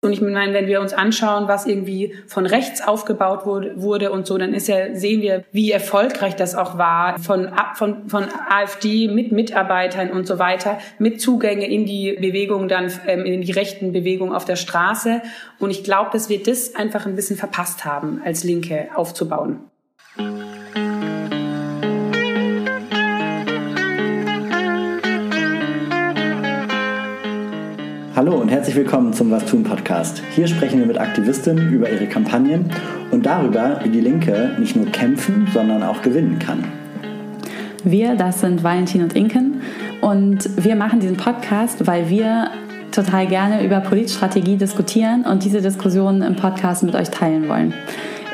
Und ich meine, wenn wir uns anschauen, was irgendwie von rechts aufgebaut wurde, und so, dann ist ja, sehen wir, wie erfolgreich das auch war von, von, von AfD mit Mitarbeitern und so weiter, mit Zugänge in die Bewegung dann, ähm, in die rechten Bewegungen auf der Straße. Und ich glaube, dass wir das einfach ein bisschen verpasst haben, als Linke aufzubauen. Hallo und herzlich willkommen zum Was tun Podcast. Hier sprechen wir mit Aktivistinnen über ihre Kampagnen und darüber, wie die Linke nicht nur kämpfen, sondern auch gewinnen kann. Wir, das sind Valentin und Inken und wir machen diesen Podcast, weil wir total gerne über Politstrategie diskutieren und diese Diskussionen im Podcast mit euch teilen wollen.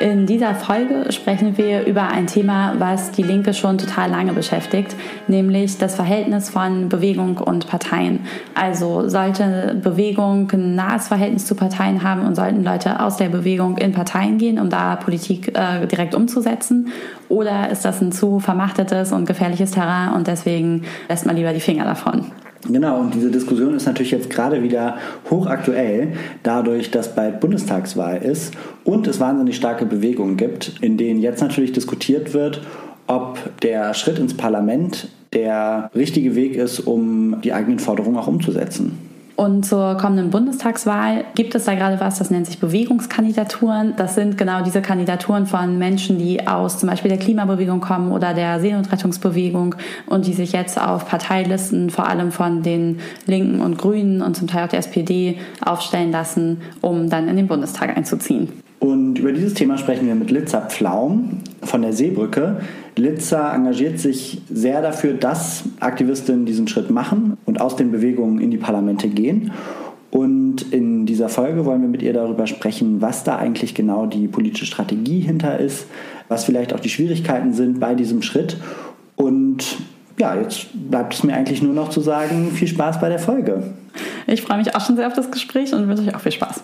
In dieser Folge sprechen wir über ein Thema, was die Linke schon total lange beschäftigt, nämlich das Verhältnis von Bewegung und Parteien. Also sollte Bewegung ein nahes Verhältnis zu Parteien haben und sollten Leute aus der Bewegung in Parteien gehen, um da Politik äh, direkt umzusetzen? Oder ist das ein zu vermachtetes und gefährliches Terrain und deswegen lässt man lieber die Finger davon? Genau, und diese Diskussion ist natürlich jetzt gerade wieder hochaktuell, dadurch, dass bald Bundestagswahl ist und es wahnsinnig starke Bewegungen gibt, in denen jetzt natürlich diskutiert wird, ob der Schritt ins Parlament der richtige Weg ist, um die eigenen Forderungen auch umzusetzen. Und zur kommenden Bundestagswahl gibt es da gerade was, das nennt sich Bewegungskandidaturen. Das sind genau diese Kandidaturen von Menschen, die aus zum Beispiel der Klimabewegung kommen oder der Seenotrettungsbewegung und die sich jetzt auf Parteilisten vor allem von den Linken und Grünen und zum Teil auch der SPD aufstellen lassen, um dann in den Bundestag einzuziehen. Und über dieses Thema sprechen wir mit Litza Pflaum von der Seebrücke. Litza engagiert sich sehr dafür, dass Aktivistinnen diesen Schritt machen und aus den Bewegungen in die Parlamente gehen. Und in dieser Folge wollen wir mit ihr darüber sprechen, was da eigentlich genau die politische Strategie hinter ist, was vielleicht auch die Schwierigkeiten sind bei diesem Schritt. Und ja, jetzt bleibt es mir eigentlich nur noch zu sagen, viel Spaß bei der Folge. Ich freue mich auch schon sehr auf das Gespräch und wünsche euch auch viel Spaß.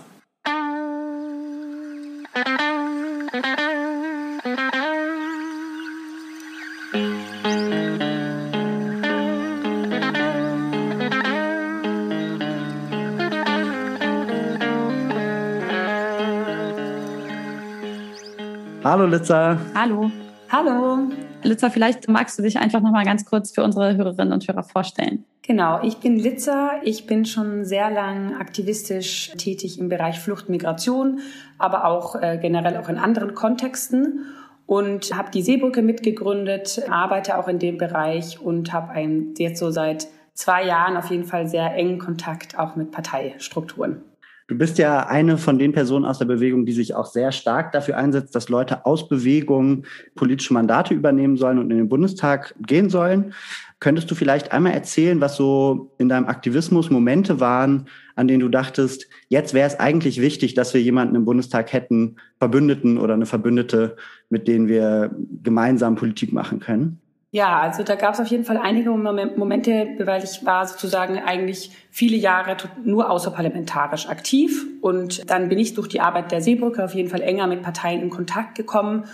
Hallo Litza. Hallo. Hallo. Litza, vielleicht magst du dich einfach noch mal ganz kurz für unsere Hörerinnen und Hörer vorstellen. Genau, ich bin Litza. Ich bin schon sehr lang aktivistisch tätig im Bereich Flucht, Migration, aber auch äh, generell auch in anderen Kontexten und habe die Seebrücke mitgegründet, arbeite auch in dem Bereich und habe jetzt so seit zwei Jahren auf jeden Fall sehr engen Kontakt auch mit Parteistrukturen. Du bist ja eine von den Personen aus der Bewegung, die sich auch sehr stark dafür einsetzt, dass Leute aus Bewegungen politische Mandate übernehmen sollen und in den Bundestag gehen sollen. Könntest du vielleicht einmal erzählen, was so in deinem Aktivismus Momente waren, an denen du dachtest, jetzt wäre es eigentlich wichtig, dass wir jemanden im Bundestag hätten, Verbündeten oder eine Verbündete, mit denen wir gemeinsam Politik machen können? Ja, also da gab es auf jeden Fall einige Momente, weil ich war sozusagen eigentlich viele Jahre nur außerparlamentarisch aktiv und dann bin ich durch die Arbeit der Seebrücke auf jeden Fall enger mit Parteien in Kontakt gekommen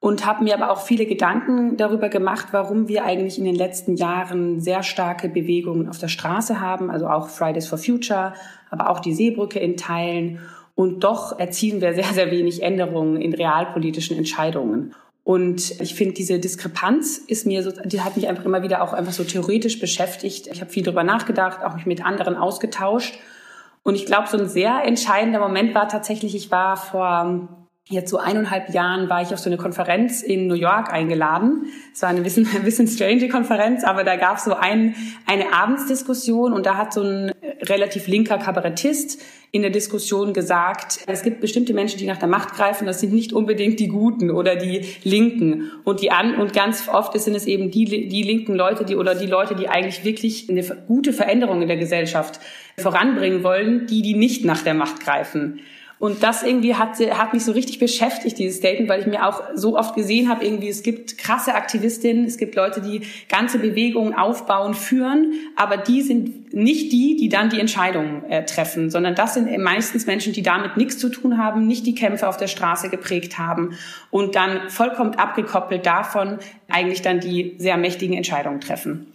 und habe mir aber auch viele Gedanken darüber gemacht, warum wir eigentlich in den letzten Jahren sehr starke Bewegungen auf der Straße haben, also auch Fridays for Future, aber auch die Seebrücke in Teilen und doch erzielen wir sehr, sehr wenig Änderungen in realpolitischen Entscheidungen. Und ich finde, diese Diskrepanz ist mir so, die hat mich einfach immer wieder auch einfach so theoretisch beschäftigt. Ich habe viel darüber nachgedacht, auch mich mit anderen ausgetauscht. Und ich glaube, so ein sehr entscheidender Moment war tatsächlich, ich war vor jetzt so eineinhalb Jahren war ich auf so eine Konferenz in New York eingeladen. Es war eine bisschen, ein bisschen strange Konferenz, aber da gab es so ein, eine Abendsdiskussion und da hat so ein relativ linker Kabarettist in der Diskussion gesagt, es gibt bestimmte Menschen, die nach der Macht greifen, das sind nicht unbedingt die Guten oder die Linken. Und die an, und ganz oft sind es eben die, die linken Leute, die, oder die Leute, die eigentlich wirklich eine gute Veränderung in der Gesellschaft voranbringen wollen, die, die nicht nach der Macht greifen. Und das irgendwie hat, hat mich so richtig beschäftigt, dieses Statement, weil ich mir auch so oft gesehen habe, irgendwie, es gibt krasse Aktivistinnen, es gibt Leute, die ganze Bewegungen aufbauen, führen, aber die sind nicht die, die dann die Entscheidungen äh, treffen, sondern das sind meistens Menschen, die damit nichts zu tun haben, nicht die Kämpfe auf der Straße geprägt haben und dann vollkommen abgekoppelt davon eigentlich dann die sehr mächtigen Entscheidungen treffen.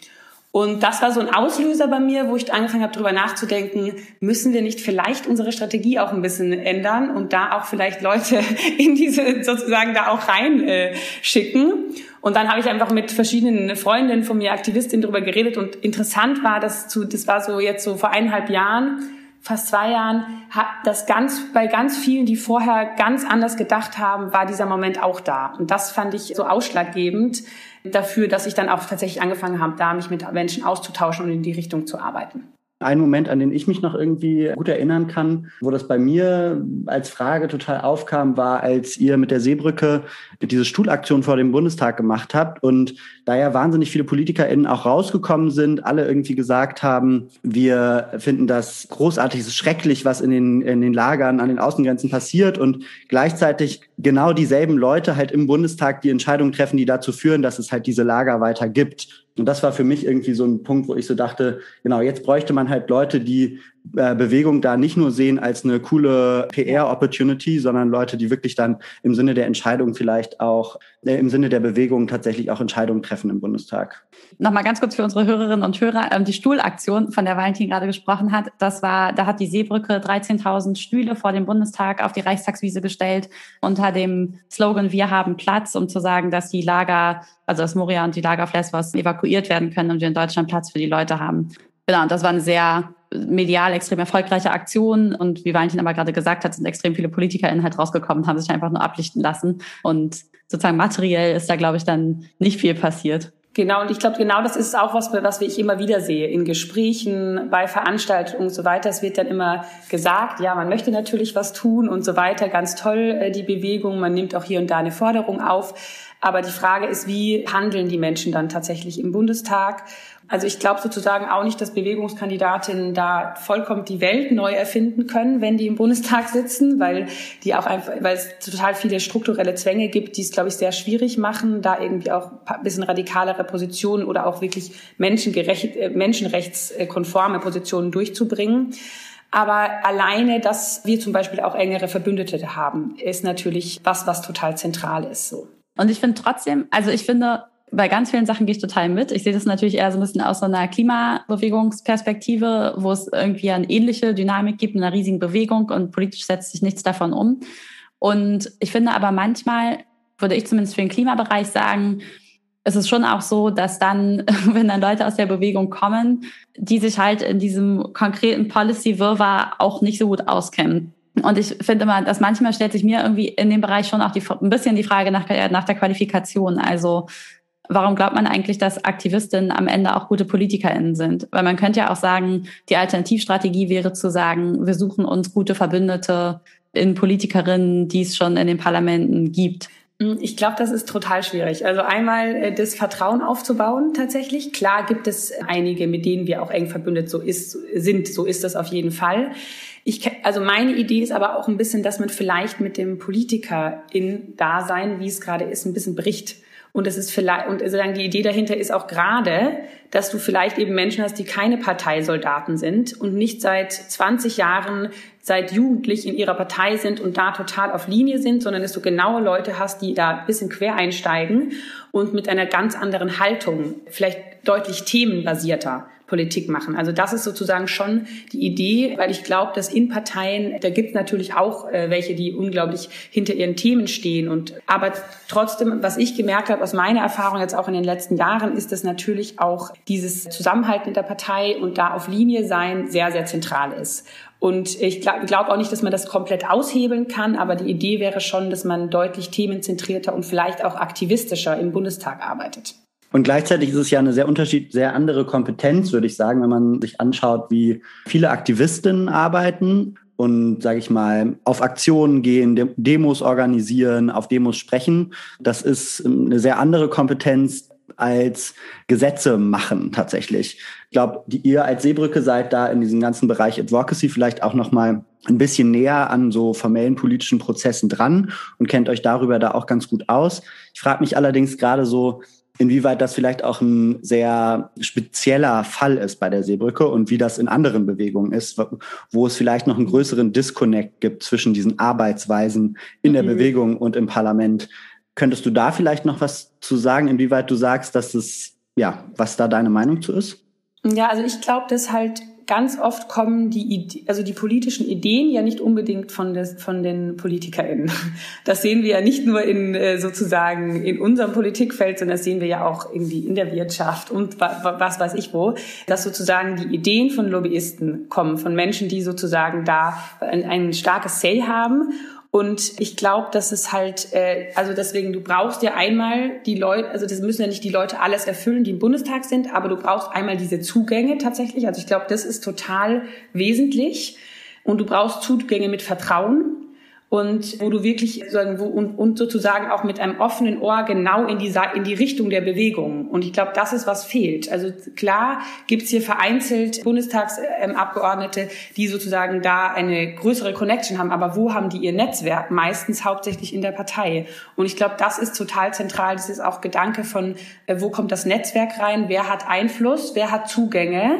Und das war so ein Auslöser bei mir, wo ich angefangen habe, darüber nachzudenken, müssen wir nicht vielleicht unsere Strategie auch ein bisschen ändern und da auch vielleicht Leute in diese sozusagen da auch rein äh, schicken. Und dann habe ich einfach mit verschiedenen Freundinnen von mir, Aktivistinnen, darüber geredet. Und interessant war, dass zu, das war so jetzt so vor eineinhalb Jahren, fast zwei Jahren, das ganz, bei ganz vielen, die vorher ganz anders gedacht haben, war dieser Moment auch da. Und das fand ich so ausschlaggebend dafür, dass ich dann auch tatsächlich angefangen habe, da mich mit Menschen auszutauschen und in die Richtung zu arbeiten. Ein Moment, an den ich mich noch irgendwie gut erinnern kann, wo das bei mir als Frage total aufkam, war, als ihr mit der Seebrücke diese Stuhlaktion vor dem Bundestag gemacht habt und da ja wahnsinnig viele PolitikerInnen auch rausgekommen sind, alle irgendwie gesagt haben, wir finden das großartig, es ist schrecklich, was in den, in den Lagern an den Außengrenzen passiert und gleichzeitig genau dieselben Leute halt im Bundestag die Entscheidungen treffen, die dazu führen, dass es halt diese Lager weiter gibt. Und das war für mich irgendwie so ein Punkt, wo ich so dachte, genau, jetzt bräuchte man halt Leute, die Bewegung da nicht nur sehen als eine coole PR-Opportunity, sondern Leute, die wirklich dann im Sinne der Entscheidung vielleicht auch, äh, im Sinne der Bewegung tatsächlich auch Entscheidungen treffen im Bundestag. Nochmal ganz kurz für unsere Hörerinnen und Hörer, ähm, die Stuhlaktion, von der Valentin gerade gesprochen hat, das war, da hat die Seebrücke 13.000 Stühle vor dem Bundestag auf die Reichstagswiese gestellt unter dem Slogan Wir haben Platz, um zu sagen, dass die Lager, also das Moria und die Lager auf Lesbos evakuiert werden können und wir in Deutschland Platz für die Leute haben. Genau, und das war eine sehr medial extrem erfolgreiche Aktion. Und wie Valentin aber gerade gesagt hat, sind extrem viele PolitikerInnen halt rausgekommen, haben sich einfach nur ablichten lassen. Und sozusagen materiell ist da, glaube ich, dann nicht viel passiert. Genau, und ich glaube, genau das ist auch was, was ich immer wieder sehe. In Gesprächen, bei Veranstaltungen und so weiter. Es wird dann immer gesagt, ja, man möchte natürlich was tun und so weiter. Ganz toll, äh, die Bewegung. Man nimmt auch hier und da eine Forderung auf. Aber die Frage ist, wie handeln die Menschen dann tatsächlich im Bundestag? Also ich glaube sozusagen auch nicht, dass Bewegungskandidatinnen da vollkommen die Welt neu erfinden können, wenn die im Bundestag sitzen, weil die auch einfach, weil es total viele strukturelle Zwänge gibt, die es, glaube ich, sehr schwierig machen, da irgendwie auch ein bisschen radikalere Positionen oder auch wirklich menschengerecht, äh, menschenrechtskonforme Positionen durchzubringen. Aber alleine, dass wir zum Beispiel auch engere Verbündete haben, ist natürlich was, was total zentral ist. So. Und ich finde trotzdem, also ich finde, bei ganz vielen Sachen gehe ich total mit. Ich sehe das natürlich eher so ein bisschen aus so einer Klimabewegungsperspektive, wo es irgendwie eine ähnliche Dynamik gibt in einer riesigen Bewegung und politisch setzt sich nichts davon um. Und ich finde aber manchmal, würde ich zumindest für den Klimabereich sagen, es ist schon auch so, dass dann, wenn dann Leute aus der Bewegung kommen, die sich halt in diesem konkreten Policy-Wirrwarr auch nicht so gut auskennen. Und ich finde immer, dass manchmal stellt sich mir irgendwie in dem Bereich schon auch die, ein bisschen die Frage nach, nach der Qualifikation. Also warum glaubt man eigentlich, dass Aktivistinnen am Ende auch gute PolitikerInnen sind? Weil man könnte ja auch sagen, die Alternativstrategie wäre zu sagen, wir suchen uns gute Verbündete in Politikerinnen, die es schon in den Parlamenten gibt. Hm, ich glaube, das ist total schwierig. Also einmal äh, das Vertrauen aufzubauen tatsächlich. Klar gibt es einige, mit denen wir auch eng verbündet so ist, sind. So ist das auf jeden Fall. Ich, also meine Idee ist aber auch ein bisschen, dass man vielleicht mit dem Politiker in Dasein, wie es gerade ist, ein bisschen bricht. Und es ist vielleicht, und sozusagen die Idee dahinter ist auch gerade, dass du vielleicht eben Menschen hast, die keine Parteisoldaten sind und nicht seit 20 Jahren, seit jugendlich in ihrer Partei sind und da total auf Linie sind, sondern dass du genaue Leute hast, die da ein bisschen quer einsteigen und mit einer ganz anderen Haltung, vielleicht deutlich themenbasierter Politik machen. Also das ist sozusagen schon die Idee, weil ich glaube, dass in Parteien, da gibt es natürlich auch äh, welche, die unglaublich hinter ihren Themen stehen. Und aber trotzdem, was ich gemerkt habe aus meiner Erfahrung jetzt auch in den letzten Jahren, ist, dass natürlich auch dieses Zusammenhalten in der Partei und da auf Linie sein sehr, sehr zentral ist. Und ich glaube glaub auch nicht, dass man das komplett aushebeln kann, aber die Idee wäre schon, dass man deutlich themenzentrierter und vielleicht auch aktivistischer im Bundestag arbeitet. Und gleichzeitig ist es ja eine sehr unterschied, sehr andere Kompetenz, würde ich sagen, wenn man sich anschaut, wie viele Aktivistinnen arbeiten und, sage ich mal, auf Aktionen gehen, Demos organisieren, auf Demos sprechen. Das ist eine sehr andere Kompetenz als Gesetze machen tatsächlich. Ich glaube, ihr als Seebrücke seid da in diesem ganzen Bereich Advocacy vielleicht auch noch mal ein bisschen näher an so formellen politischen Prozessen dran und kennt euch darüber da auch ganz gut aus. Ich frage mich allerdings gerade so, inwieweit das vielleicht auch ein sehr spezieller Fall ist bei der Seebrücke und wie das in anderen Bewegungen ist, wo es vielleicht noch einen größeren Disconnect gibt zwischen diesen Arbeitsweisen in der mhm. Bewegung und im Parlament. Könntest du da vielleicht noch was zu sagen, inwieweit du sagst, dass es ja, was da deine Meinung zu ist? Ja, also ich glaube, dass halt ganz oft kommen die, also die politischen Ideen ja nicht unbedingt von, des, von den PolitikerInnen. Das sehen wir ja nicht nur in äh, sozusagen in unserem Politikfeld, sondern das sehen wir ja auch irgendwie in der Wirtschaft und was weiß ich wo, dass sozusagen die Ideen von Lobbyisten kommen, von Menschen, die sozusagen da ein, ein starkes Say haben und ich glaube, dass es halt, äh, also deswegen, du brauchst ja einmal die Leute, also das müssen ja nicht die Leute alles erfüllen, die im Bundestag sind, aber du brauchst einmal diese Zugänge tatsächlich. Also ich glaube, das ist total wesentlich. Und du brauchst Zugänge mit Vertrauen und wo du wirklich und sozusagen auch mit einem offenen Ohr genau in die, in die Richtung der Bewegung. Und ich glaube, das ist, was fehlt. Also klar gibt's hier vereinzelt Bundestagsabgeordnete, die sozusagen da eine größere Connection haben, aber wo haben die ihr Netzwerk? Meistens hauptsächlich in der Partei. Und ich glaube, das ist total zentral. Das ist auch Gedanke von, äh, wo kommt das Netzwerk rein? Wer hat Einfluss? Wer hat Zugänge?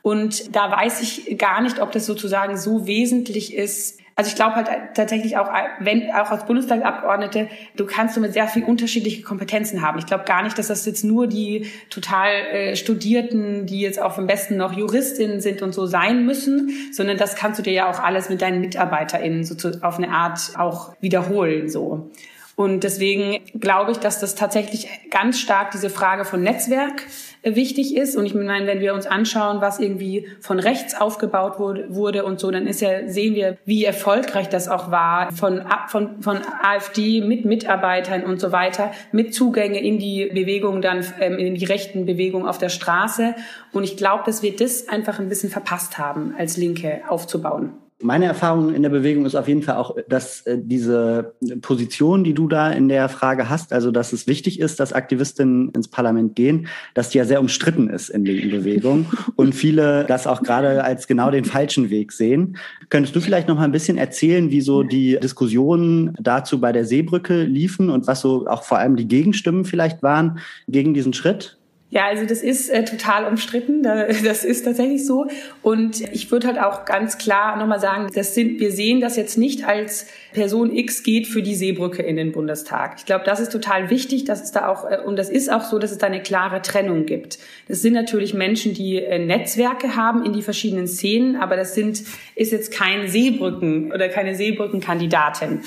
Und da weiß ich gar nicht, ob das sozusagen so wesentlich ist, also ich glaube halt tatsächlich auch, wenn auch als Bundestagsabgeordnete, du kannst du mit sehr viel unterschiedliche Kompetenzen haben. Ich glaube gar nicht, dass das jetzt nur die total äh, Studierten, die jetzt auch am besten noch Juristinnen sind und so sein müssen, sondern das kannst du dir ja auch alles mit deinen MitarbeiterInnen so zu, auf eine Art auch wiederholen so. Und deswegen glaube ich, dass das tatsächlich ganz stark diese Frage von Netzwerk wichtig ist. Und ich meine, wenn wir uns anschauen, was irgendwie von rechts aufgebaut wurde, wurde und so, dann ist ja, sehen wir, wie erfolgreich das auch war von, von, von AfD mit Mitarbeitern und so weiter, mit Zugänge in die Bewegung dann, ähm, in die rechten Bewegungen auf der Straße. Und ich glaube, dass wir das einfach ein bisschen verpasst haben, als Linke aufzubauen. Meine Erfahrung in der Bewegung ist auf jeden Fall auch, dass äh, diese Position, die du da in der Frage hast, also dass es wichtig ist, dass Aktivistinnen ins Parlament gehen, dass die ja sehr umstritten ist in linken Bewegungen und viele das auch gerade als genau den falschen Weg sehen. Könntest du vielleicht noch mal ein bisschen erzählen, wie so die Diskussionen dazu bei der Seebrücke liefen und was so auch vor allem die Gegenstimmen vielleicht waren gegen diesen Schritt? Ja, also das ist äh, total umstritten. Das ist tatsächlich so. Und ich würde halt auch ganz klar nochmal sagen, das sind, wir sehen das jetzt nicht als Person X geht für die Seebrücke in den Bundestag. Ich glaube, das ist total wichtig, dass es da auch, äh, und das ist auch so, dass es da eine klare Trennung gibt. Das sind natürlich Menschen, die äh, Netzwerke haben in die verschiedenen Szenen, aber das sind, ist jetzt kein Seebrücken oder keine Seebrückenkandidatin.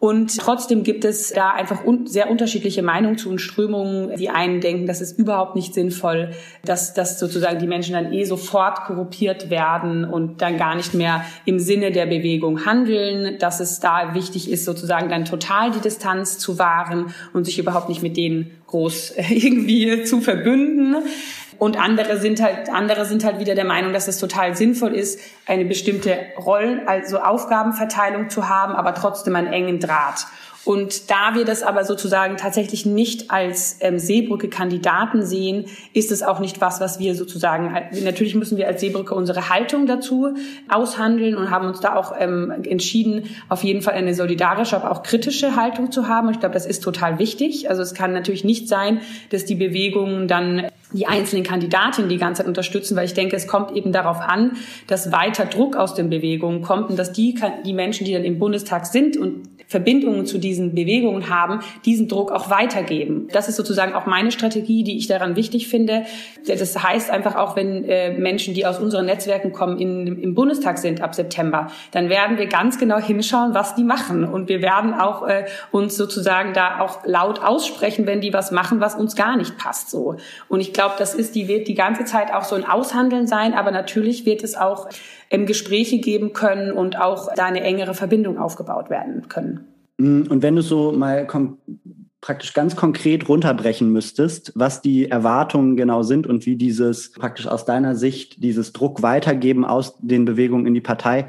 Und trotzdem gibt es da einfach un sehr unterschiedliche Meinungen zu und Strömungen. Die einen denken, das ist überhaupt nicht sinnvoll, dass, dass sozusagen die Menschen dann eh sofort korruptiert werden und dann gar nicht mehr im Sinne der Bewegung handeln, dass es da wichtig ist, sozusagen dann total die Distanz zu wahren und sich überhaupt nicht mit denen groß irgendwie zu verbünden. Und andere sind halt, andere sind halt wieder der Meinung, dass es total sinnvoll ist, eine bestimmte Rollen, also Aufgabenverteilung zu haben, aber trotzdem einen engen Draht. Und da wir das aber sozusagen tatsächlich nicht als ähm, Seebrücke-Kandidaten sehen, ist es auch nicht was, was wir sozusagen, natürlich müssen wir als Seebrücke unsere Haltung dazu aushandeln und haben uns da auch ähm, entschieden, auf jeden Fall eine solidarische, aber auch kritische Haltung zu haben. Und ich glaube, das ist total wichtig. Also es kann natürlich nicht sein, dass die Bewegungen dann die einzelnen Kandidatinnen die ganze Zeit unterstützen, weil ich denke, es kommt eben darauf an, dass weiter Druck aus den Bewegungen kommt und dass die, die Menschen, die dann im Bundestag sind und Verbindungen zu diesen Bewegungen haben, diesen Druck auch weitergeben. Das ist sozusagen auch meine Strategie, die ich daran wichtig finde. Das heißt einfach auch, wenn äh, Menschen, die aus unseren Netzwerken kommen, in, im Bundestag sind ab September, dann werden wir ganz genau hinschauen, was die machen. Und wir werden auch äh, uns sozusagen da auch laut aussprechen, wenn die was machen, was uns gar nicht passt. So. Und ich glaube, das ist, die wird die ganze Zeit auch so ein Aushandeln sein, aber natürlich wird es auch Gespräche geben können und auch da eine engere Verbindung aufgebaut werden können. Mm, und wenn du so mal praktisch ganz konkret runterbrechen müsstest, was die Erwartungen genau sind und wie dieses praktisch aus deiner Sicht dieses Druck weitergeben aus den Bewegungen in die Partei,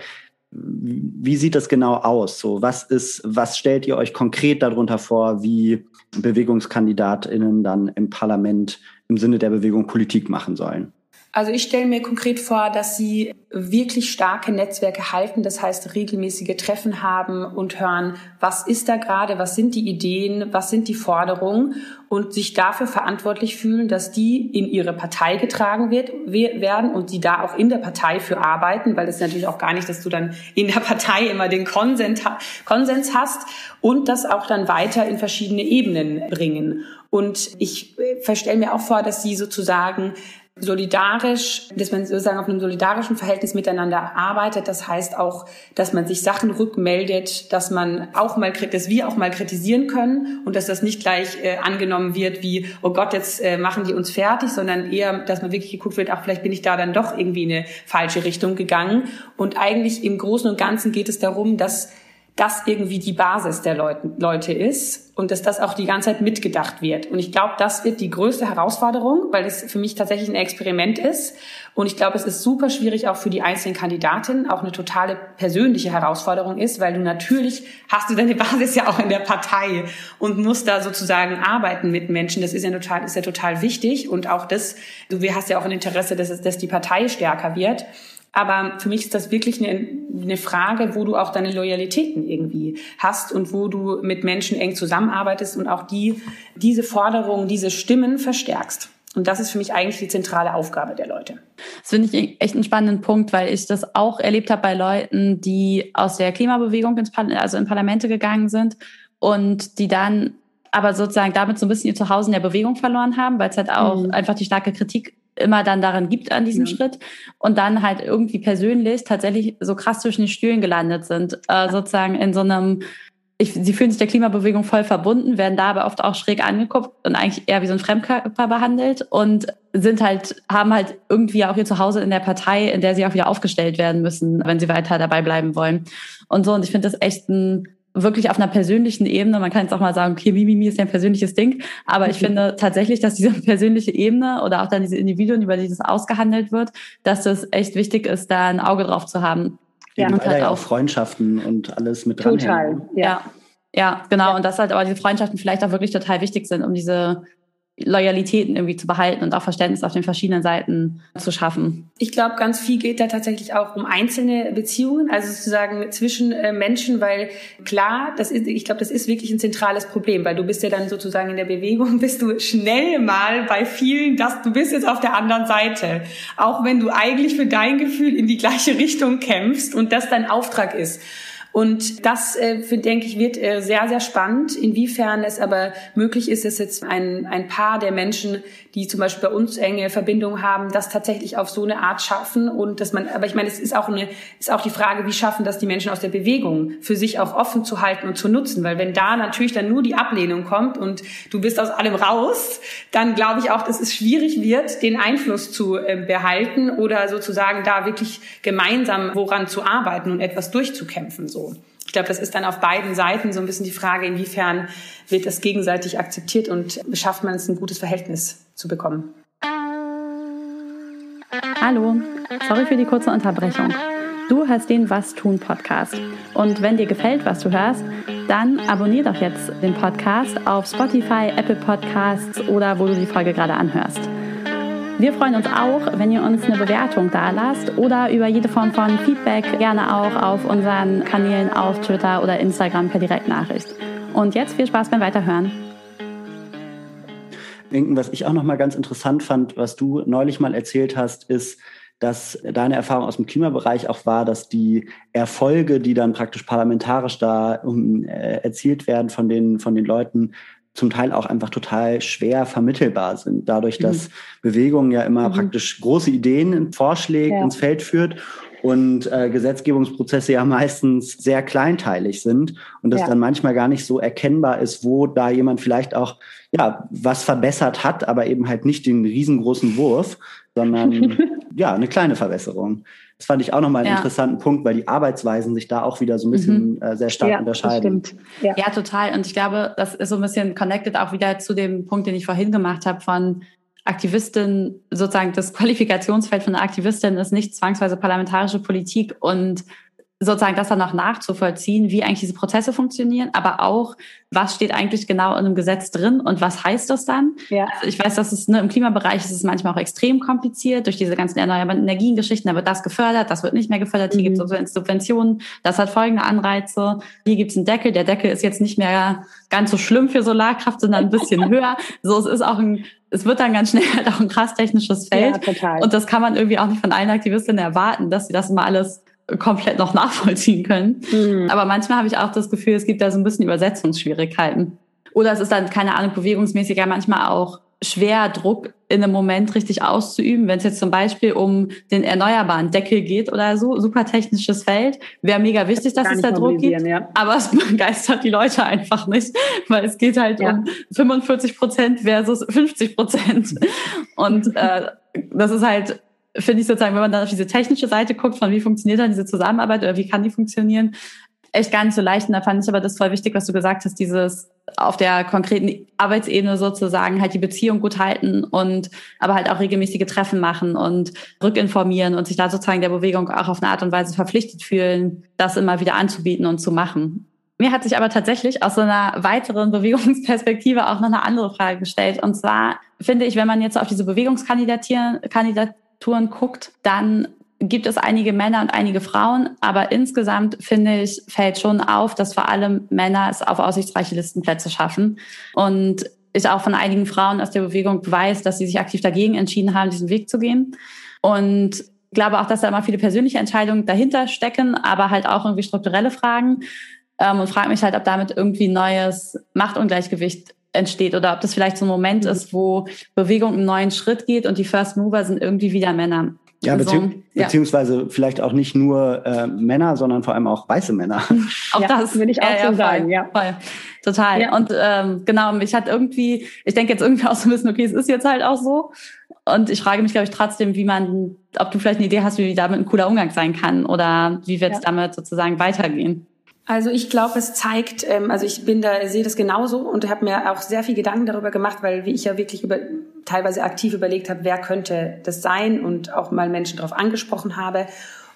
wie sieht das genau aus? So, was ist, was stellt ihr euch konkret darunter vor, wie BewegungskandidatInnen dann im Parlament im Sinne der Bewegung Politik machen sollen? Also ich stelle mir konkret vor, dass sie wirklich starke Netzwerke halten, das heißt regelmäßige Treffen haben und hören, was ist da gerade, was sind die Ideen, was sind die Forderungen und sich dafür verantwortlich fühlen, dass die in ihre Partei getragen wird, werden und sie da auch in der Partei für arbeiten, weil es natürlich auch gar nicht, dass du dann in der Partei immer den Konsens, Konsens hast und das auch dann weiter in verschiedene Ebenen bringen. Und ich äh, verstelle mir auch vor, dass sie sozusagen solidarisch, dass man sozusagen auf einem solidarischen Verhältnis miteinander arbeitet. Das heißt auch, dass man sich Sachen rückmeldet, dass man auch mal, dass wir auch mal kritisieren können und dass das nicht gleich äh, angenommen wird wie, oh Gott, jetzt äh, machen die uns fertig, sondern eher, dass man wirklich geguckt wird, ach, vielleicht bin ich da dann doch irgendwie in eine falsche Richtung gegangen. Und eigentlich im Großen und Ganzen geht es darum, dass das irgendwie die Basis der Leute, Leute ist und dass das auch die ganze Zeit mitgedacht wird. Und ich glaube, das wird die größte Herausforderung, weil es für mich tatsächlich ein Experiment ist. Und ich glaube, es ist super schwierig auch für die einzelnen Kandidatinnen, auch eine totale persönliche Herausforderung ist, weil du natürlich hast du deine Basis ja auch in der Partei und musst da sozusagen arbeiten mit Menschen. Das ist ja total, ist ja total wichtig. Und auch das, du hast ja auch ein Interesse, dass, es, dass die Partei stärker wird. Aber für mich ist das wirklich eine, eine Frage, wo du auch deine Loyalitäten irgendwie hast und wo du mit Menschen eng zusammenarbeitest und auch die, diese Forderungen, diese Stimmen verstärkst. Und das ist für mich eigentlich die zentrale Aufgabe der Leute. Das finde ich echt einen spannenden Punkt, weil ich das auch erlebt habe bei Leuten, die aus der Klimabewegung ins Parlament, also in Parlamente gegangen sind und die dann aber sozusagen damit so ein bisschen ihr Zuhause in der Bewegung verloren haben, weil es halt auch mhm. einfach die starke Kritik immer dann daran gibt an diesem ja. Schritt und dann halt irgendwie persönlich tatsächlich so krass zwischen den Stühlen gelandet sind, äh, sozusagen in so einem ich, sie fühlen sich der Klimabewegung voll verbunden, werden da aber oft auch schräg angeguckt und eigentlich eher wie so ein Fremdkörper behandelt und sind halt, haben halt irgendwie auch ihr Zuhause in der Partei, in der sie auch wieder aufgestellt werden müssen, wenn sie weiter dabei bleiben wollen. Und so, und ich finde das echt ein wirklich auf einer persönlichen Ebene, man kann jetzt auch mal sagen, okay, Mimimi ist ja ein persönliches Ding, aber ich mhm. finde tatsächlich, dass diese persönliche Ebene oder auch dann diese Individuen, über die das ausgehandelt wird, dass das echt wichtig ist, da ein Auge drauf zu haben. Ja, und halt ja auch Freundschaften und alles mit dran. Total, ja. Ja, genau. Ja. Und dass halt aber diese Freundschaften vielleicht auch wirklich total wichtig sind, um diese Loyalitäten irgendwie zu behalten und auch Verständnis auf den verschiedenen Seiten zu schaffen. Ich glaube, ganz viel geht da tatsächlich auch um einzelne Beziehungen, also sozusagen zwischen äh, Menschen, weil klar, das ist, ich glaube, das ist wirklich ein zentrales Problem, weil du bist ja dann sozusagen in der Bewegung, bist du schnell mal bei vielen, dass du bist jetzt auf der anderen Seite, auch wenn du eigentlich für dein Gefühl in die gleiche Richtung kämpfst und das dein Auftrag ist. Und das, äh, denke ich, wird äh, sehr, sehr spannend, inwiefern es aber möglich ist, dass jetzt ein, ein Paar der Menschen, die zum Beispiel bei uns enge Verbindungen haben, das tatsächlich auf so eine Art schaffen und dass man, aber ich meine, es ist auch eine, ist auch die Frage, wie schaffen das die Menschen aus der Bewegung für sich auch offen zu halten und zu nutzen, weil wenn da natürlich dann nur die Ablehnung kommt und du bist aus allem raus, dann glaube ich auch, dass es schwierig wird, den Einfluss zu äh, behalten oder sozusagen da wirklich gemeinsam woran zu arbeiten und etwas durchzukämpfen, so Ich glaube, das ist dann auf beiden Seiten so ein bisschen die Frage, inwiefern wird das gegenseitig akzeptiert und schafft man es, ein gutes Verhältnis zu bekommen. Hallo, sorry für die kurze Unterbrechung. Du hörst den Was tun Podcast. Und wenn dir gefällt, was du hörst, dann abonnier doch jetzt den Podcast auf Spotify, Apple Podcasts oder wo du die Folge gerade anhörst. Wir freuen uns auch, wenn ihr uns eine Bewertung da lasst oder über jede Form von Feedback gerne auch auf unseren Kanälen auf Twitter oder Instagram per Direktnachricht. Und jetzt viel Spaß beim Weiterhören. Was ich auch noch mal ganz interessant fand, was du neulich mal erzählt hast, ist, dass deine Erfahrung aus dem Klimabereich auch war, dass die Erfolge, die dann praktisch parlamentarisch da um, äh, erzielt werden von den, von den Leuten, zum Teil auch einfach total schwer vermittelbar sind. Dadurch, mhm. dass Bewegung ja immer mhm. praktisch große Ideen, Vorschläge ja. ins Feld führt und äh, Gesetzgebungsprozesse ja meistens sehr kleinteilig sind und es ja. dann manchmal gar nicht so erkennbar ist, wo da jemand vielleicht auch ja was verbessert hat, aber eben halt nicht den riesengroßen Wurf, sondern ja eine kleine Verbesserung. Das fand ich auch nochmal einen ja. interessanten Punkt, weil die Arbeitsweisen sich da auch wieder so ein bisschen mhm. äh, sehr stark ja, unterscheiden. stimmt. Ja. ja, total. Und ich glaube, das ist so ein bisschen connected auch wieder zu dem Punkt, den ich vorhin gemacht habe von Aktivistin, sozusagen das Qualifikationsfeld von einer Aktivistin ist nicht zwangsweise parlamentarische Politik und sozusagen das dann noch nachzuvollziehen, wie eigentlich diese Prozesse funktionieren, aber auch, was steht eigentlich genau in einem Gesetz drin und was heißt das dann? Ja. Also ich weiß, dass es ne, im Klimabereich ist es manchmal auch extrem kompliziert durch diese ganzen erneuerbaren Energiengeschichten. Da wird das gefördert, das wird nicht mehr gefördert. Hier mhm. gibt es Subventionen. Das hat folgende Anreize. Hier gibt es einen Deckel. Der Deckel ist jetzt nicht mehr ganz so schlimm für Solarkraft, sondern ein bisschen höher. So, es ist auch ein es wird dann ganz schnell halt auch ein krass technisches Feld. Ja, total. Und das kann man irgendwie auch nicht von allen Aktivistinnen erwarten, dass sie das immer alles komplett noch nachvollziehen können. Mhm. Aber manchmal habe ich auch das Gefühl, es gibt da so ein bisschen Übersetzungsschwierigkeiten. Oder es ist dann, keine Ahnung, bewegungsmäßiger manchmal auch schwer, Druck in einem Moment richtig auszuüben. Wenn es jetzt zum Beispiel um den erneuerbaren Deckel geht oder so, super technisches Feld, wäre mega wichtig, dass es da Druck gibt. Ja. Aber es begeistert die Leute einfach nicht, weil es geht halt ja. um 45 Prozent versus 50 Prozent. Und äh, das ist halt finde ich sozusagen, wenn man dann auf diese technische Seite guckt, von wie funktioniert dann diese Zusammenarbeit oder wie kann die funktionieren, echt gar nicht so leicht. Und da fand ich aber das voll wichtig, was du gesagt hast, dieses auf der konkreten Arbeitsebene sozusagen halt die Beziehung gut halten und aber halt auch regelmäßige Treffen machen und rückinformieren und sich da sozusagen der Bewegung auch auf eine Art und Weise verpflichtet fühlen, das immer wieder anzubieten und zu machen. Mir hat sich aber tatsächlich aus so einer weiteren Bewegungsperspektive auch noch eine andere Frage gestellt. Und zwar finde ich, wenn man jetzt auf diese Bewegungskandidaturen Touren guckt, dann gibt es einige Männer und einige Frauen, aber insgesamt finde ich, fällt schon auf, dass vor allem Männer es auf aussichtsreiche Listenplätze schaffen. Und ich auch von einigen Frauen aus der Bewegung weiß, dass sie sich aktiv dagegen entschieden haben, diesen Weg zu gehen. Und glaube auch, dass da immer viele persönliche Entscheidungen dahinter stecken, aber halt auch irgendwie strukturelle Fragen. Ähm, und frage mich halt, ob damit irgendwie neues Machtungleichgewicht entsteht oder ob das vielleicht so ein Moment mhm. ist, wo Bewegung einen neuen Schritt geht und die First Mover sind irgendwie wieder Männer. Ja, also, ja. beziehungsweise vielleicht auch nicht nur äh, Männer, sondern vor allem auch weiße Männer. auch ja, das würde ich auch ja, so sagen, ja. Voll. Total. Und ähm, genau, mich hat irgendwie, ich denke jetzt irgendwie auch so ein bisschen, okay, es ist jetzt halt auch so. Und ich frage mich, glaube ich, trotzdem, wie man, ob du vielleicht eine Idee hast, wie damit ein cooler Umgang sein kann oder wie wird es damit sozusagen weitergehen. Also ich glaube, es zeigt, ähm, also ich bin da, sehe das genauso und habe mir auch sehr viel Gedanken darüber gemacht, weil wie ich ja wirklich über, teilweise aktiv überlegt habe, wer könnte das sein und auch mal Menschen darauf angesprochen habe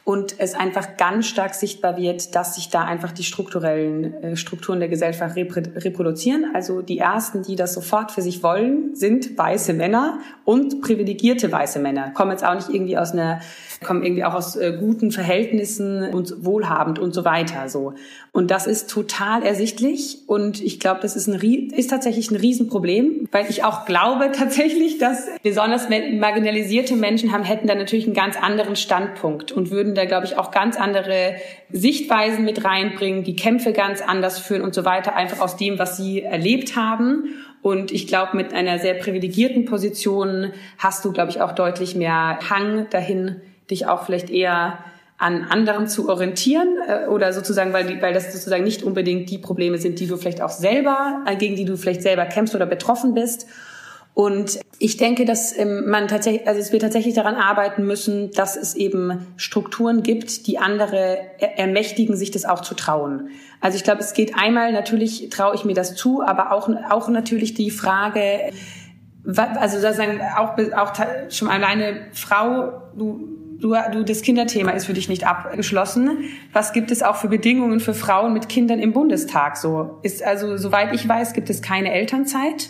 und es einfach ganz stark sichtbar wird, dass sich da einfach die strukturellen äh, Strukturen der Gesellschaft reproduzieren. Also die ersten, die das sofort für sich wollen, sind weiße Männer und privilegierte weiße Männer. Kommen jetzt auch nicht irgendwie aus einer, kommen irgendwie auch aus äh, guten Verhältnissen und wohlhabend und so weiter. So und das ist total ersichtlich und ich glaube, das ist ein ist tatsächlich ein Riesenproblem, weil ich auch glaube tatsächlich, dass besonders marginalisierte Menschen haben hätten da natürlich einen ganz anderen Standpunkt und würden würden da, glaube ich, auch ganz andere Sichtweisen mit reinbringen, die Kämpfe ganz anders führen und so weiter, einfach aus dem, was sie erlebt haben. Und ich glaube, mit einer sehr privilegierten Position hast du, glaube ich, auch deutlich mehr Hang dahin, dich auch vielleicht eher an anderen zu orientieren äh, oder sozusagen, weil, die, weil das sozusagen nicht unbedingt die Probleme sind, die du vielleicht auch selber, äh, gegen die du vielleicht selber kämpfst oder betroffen bist. Und ich denke, dass ähm, man tatsächlich, also dass wir tatsächlich daran arbeiten müssen, dass es eben Strukturen gibt, die andere ermächtigen, sich das auch zu trauen. Also ich glaube, es geht einmal natürlich traue ich mir das zu, aber auch auch natürlich die Frage, also sozusagen auch auch schon alleine Frau, du Du, du, das Kinderthema ist für dich nicht abgeschlossen. Was gibt es auch für Bedingungen für Frauen mit Kindern im Bundestag? So ist also, soweit ich weiß, gibt es keine Elternzeit.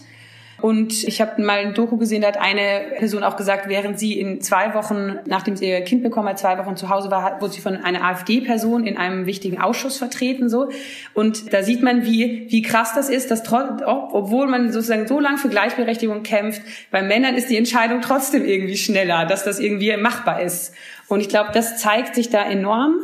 Und ich habe mal ein Doku gesehen, da hat eine Person auch gesagt, während sie in zwei Wochen, nachdem sie ihr Kind bekommen hat, zwei Wochen zu Hause war, wurde sie von einer AfD-Person in einem wichtigen Ausschuss vertreten, so. Und da sieht man, wie, wie krass das ist, dass trotz, obwohl man sozusagen so lange für Gleichberechtigung kämpft, bei Männern ist die Entscheidung trotzdem irgendwie schneller, dass das irgendwie machbar ist. Und ich glaube, das zeigt sich da enorm.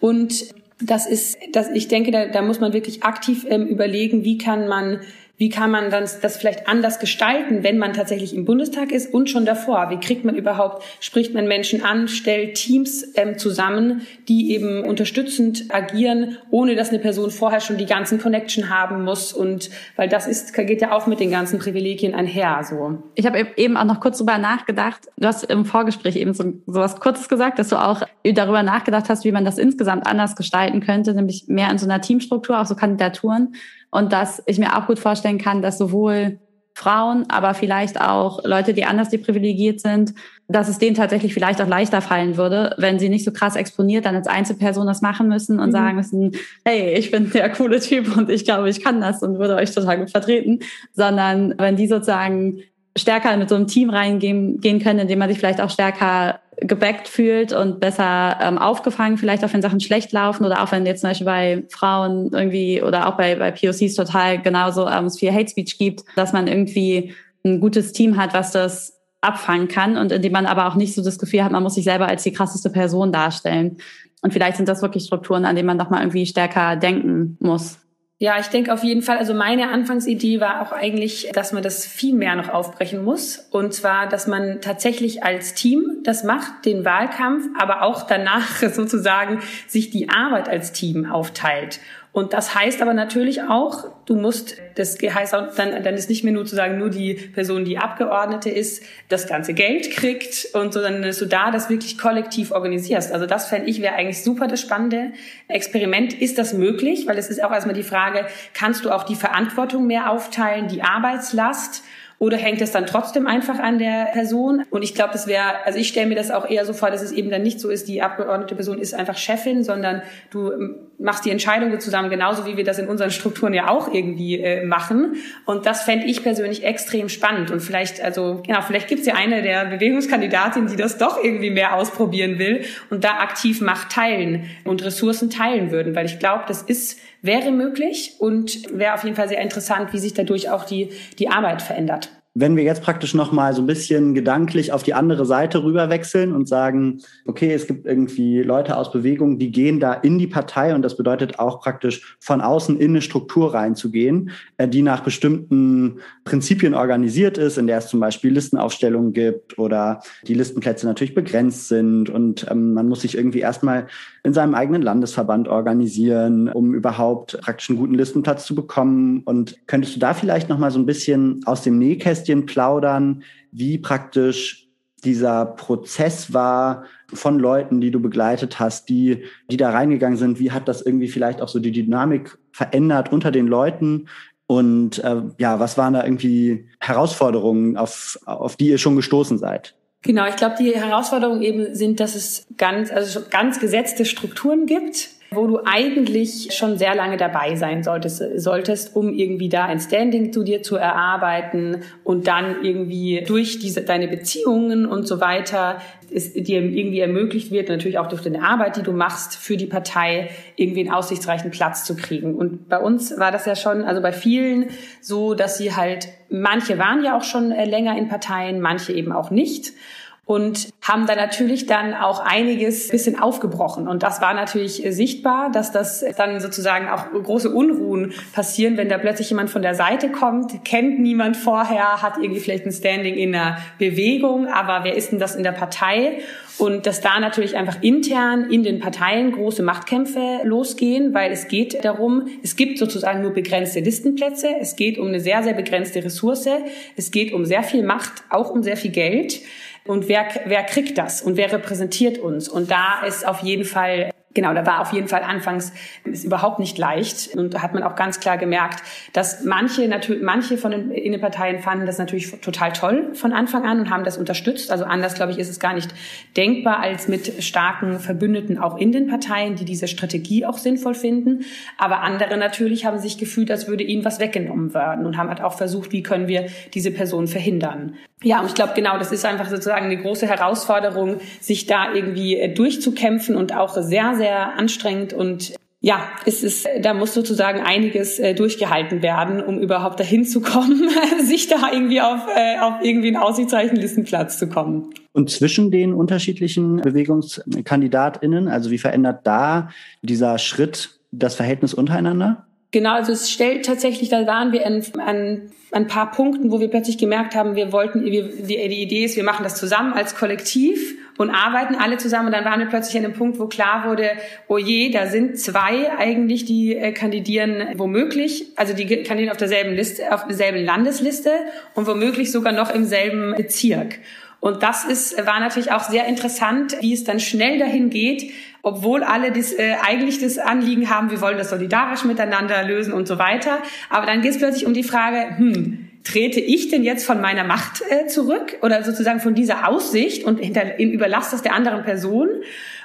Und das ist, das, ich denke, da, da muss man wirklich aktiv ähm, überlegen, wie kann man wie kann man dann das vielleicht anders gestalten, wenn man tatsächlich im Bundestag ist und schon davor? Wie kriegt man überhaupt, spricht man Menschen an, stellt Teams ähm, zusammen, die eben unterstützend agieren, ohne dass eine Person vorher schon die ganzen Connection haben muss und weil das ist, geht ja auch mit den ganzen Privilegien einher, so. Ich habe eben auch noch kurz drüber nachgedacht. Du hast im Vorgespräch eben so, so was Kurzes gesagt, dass du auch darüber nachgedacht hast, wie man das insgesamt anders gestalten könnte, nämlich mehr in so einer Teamstruktur, auch so Kandidaturen. Und dass ich mir auch gut vorstellen kann, dass sowohl Frauen, aber vielleicht auch Leute, die anders deprivilegiert sind, dass es denen tatsächlich vielleicht auch leichter fallen würde, wenn sie nicht so krass exponiert dann als Einzelperson das machen müssen und mhm. sagen müssen, hey, ich bin der coole Typ und ich glaube, ich kann das und würde euch total gut vertreten, sondern wenn die sozusagen stärker mit so einem Team reingehen gehen können, indem man sich vielleicht auch stärker gebackt fühlt und besser ähm, aufgefangen, vielleicht auch wenn Sachen schlecht laufen oder auch wenn jetzt zum Beispiel bei Frauen irgendwie oder auch bei, bei POCs total genauso ähm, es viel Hate Speech gibt, dass man irgendwie ein gutes Team hat, was das abfangen kann und indem man aber auch nicht so das Gefühl hat, man muss sich selber als die krasseste Person darstellen. Und vielleicht sind das wirklich Strukturen, an denen man doch mal irgendwie stärker denken muss. Ja, ich denke auf jeden Fall, also meine Anfangsidee war auch eigentlich, dass man das viel mehr noch aufbrechen muss. Und zwar, dass man tatsächlich als Team das macht, den Wahlkampf, aber auch danach sozusagen sich die Arbeit als Team aufteilt. Und das heißt aber natürlich auch, du musst, das heißt auch, dann, dann ist nicht mehr nur zu sagen, nur die Person, die Abgeordnete ist, das ganze Geld kriegt und so, dann dass du da das wirklich kollektiv organisierst. Also das fände ich wäre eigentlich super das spannende Experiment. Ist das möglich? Weil es ist auch erstmal die Frage, kannst du auch die Verantwortung mehr aufteilen, die Arbeitslast? Oder hängt es dann trotzdem einfach an der Person? Und ich glaube, das wäre, also ich stelle mir das auch eher so vor, dass es eben dann nicht so ist, die abgeordnete Person ist einfach Chefin, sondern du machst die Entscheidungen zusammen, genauso wie wir das in unseren Strukturen ja auch irgendwie äh, machen. Und das fände ich persönlich extrem spannend. Und vielleicht, also genau, vielleicht gibt es ja eine der Bewegungskandidatinnen, die das doch irgendwie mehr ausprobieren will und da aktiv Macht teilen und Ressourcen teilen würden. Weil ich glaube, das ist wäre möglich und wäre auf jeden Fall sehr interessant, wie sich dadurch auch die, die Arbeit verändert. Wenn wir jetzt praktisch noch mal so ein bisschen gedanklich auf die andere Seite rüber wechseln und sagen, okay, es gibt irgendwie Leute aus Bewegung, die gehen da in die Partei und das bedeutet auch praktisch von außen in eine Struktur reinzugehen, äh, die nach bestimmten Prinzipien organisiert ist, in der es zum Beispiel Listenaufstellungen gibt oder die Listenplätze natürlich begrenzt sind und ähm, man muss sich irgendwie erstmal in seinem eigenen Landesverband organisieren, um überhaupt praktisch einen guten Listenplatz zu bekommen. Und könntest du da vielleicht noch mal so ein bisschen aus dem Nähkästchen plaudern, wie praktisch dieser Prozess war von Leuten, die du begleitet hast, die, die da reingegangen sind? Wie hat das irgendwie vielleicht auch so die Dynamik verändert unter den Leuten? Und äh, ja, was waren da irgendwie Herausforderungen, auf, auf die ihr schon gestoßen seid? Genau, ich glaube, die Herausforderungen eben sind, dass es ganz, also ganz gesetzte Strukturen gibt, wo du eigentlich schon sehr lange dabei sein solltest, solltest, um irgendwie da ein Standing zu dir zu erarbeiten und dann irgendwie durch diese, deine Beziehungen und so weiter es dir irgendwie ermöglicht wird, natürlich auch durch deine Arbeit, die du machst, für die Partei irgendwie einen aussichtsreichen Platz zu kriegen. Und bei uns war das ja schon, also bei vielen so, dass sie halt, manche waren ja auch schon äh, länger in Parteien, manche eben auch nicht und haben da natürlich dann auch einiges bisschen aufgebrochen. Und das war natürlich sichtbar, dass das dann sozusagen auch große Unruhen passieren, wenn da plötzlich jemand von der Seite kommt, kennt niemand vorher, hat irgendwie vielleicht ein Standing in der Bewegung, aber wer ist denn das in der Partei? Und dass da natürlich einfach intern in den Parteien große Machtkämpfe losgehen, weil es geht darum, es gibt sozusagen nur begrenzte Listenplätze, es geht um eine sehr, sehr begrenzte Ressource, es geht um sehr viel Macht, auch um sehr viel Geld. Und wer, wer kriegt das und wer repräsentiert uns? Und da ist auf jeden Fall Genau, da war auf jeden Fall anfangs ist überhaupt nicht leicht und hat man auch ganz klar gemerkt, dass manche natürlich manche von den Innenparteien fanden das natürlich total toll von Anfang an und haben das unterstützt. Also anders glaube ich ist es gar nicht denkbar als mit starken Verbündeten auch in den Parteien, die diese Strategie auch sinnvoll finden. Aber andere natürlich haben sich gefühlt, als würde ihnen was weggenommen werden und haben halt auch versucht, wie können wir diese Person verhindern. Ja, und ich glaube genau, das ist einfach sozusagen eine große Herausforderung, sich da irgendwie äh, durchzukämpfen und auch sehr sehr sehr anstrengend und ja, es ist, da muss sozusagen einiges äh, durchgehalten werden, um überhaupt dahin zu kommen, sich da irgendwie auf, äh, auf irgendwie einen aussichtsreichen Listenplatz zu kommen. Und zwischen den unterschiedlichen BewegungskandidatInnen, also wie verändert da dieser Schritt das Verhältnis untereinander? Genau, also es stellt tatsächlich, da waren wir an, an, ein paar Punkten, wo wir plötzlich gemerkt haben, wir wollten, wir, die, die Idee ist, wir machen das zusammen als Kollektiv und arbeiten alle zusammen. Und dann waren wir plötzlich an einem Punkt, wo klar wurde, oh je, da sind zwei eigentlich, die äh, kandidieren womöglich, also die kandidieren auf derselben Liste, auf derselben Landesliste und womöglich sogar noch im selben Bezirk. Und das ist, war natürlich auch sehr interessant, wie es dann schnell dahin geht, obwohl alle das, äh, eigentlich das Anliegen haben, wir wollen das solidarisch miteinander lösen und so weiter. Aber dann geht es plötzlich um die Frage, hm, trete ich denn jetzt von meiner Macht äh, zurück oder sozusagen von dieser Aussicht und hinter, überlasse das der anderen Person?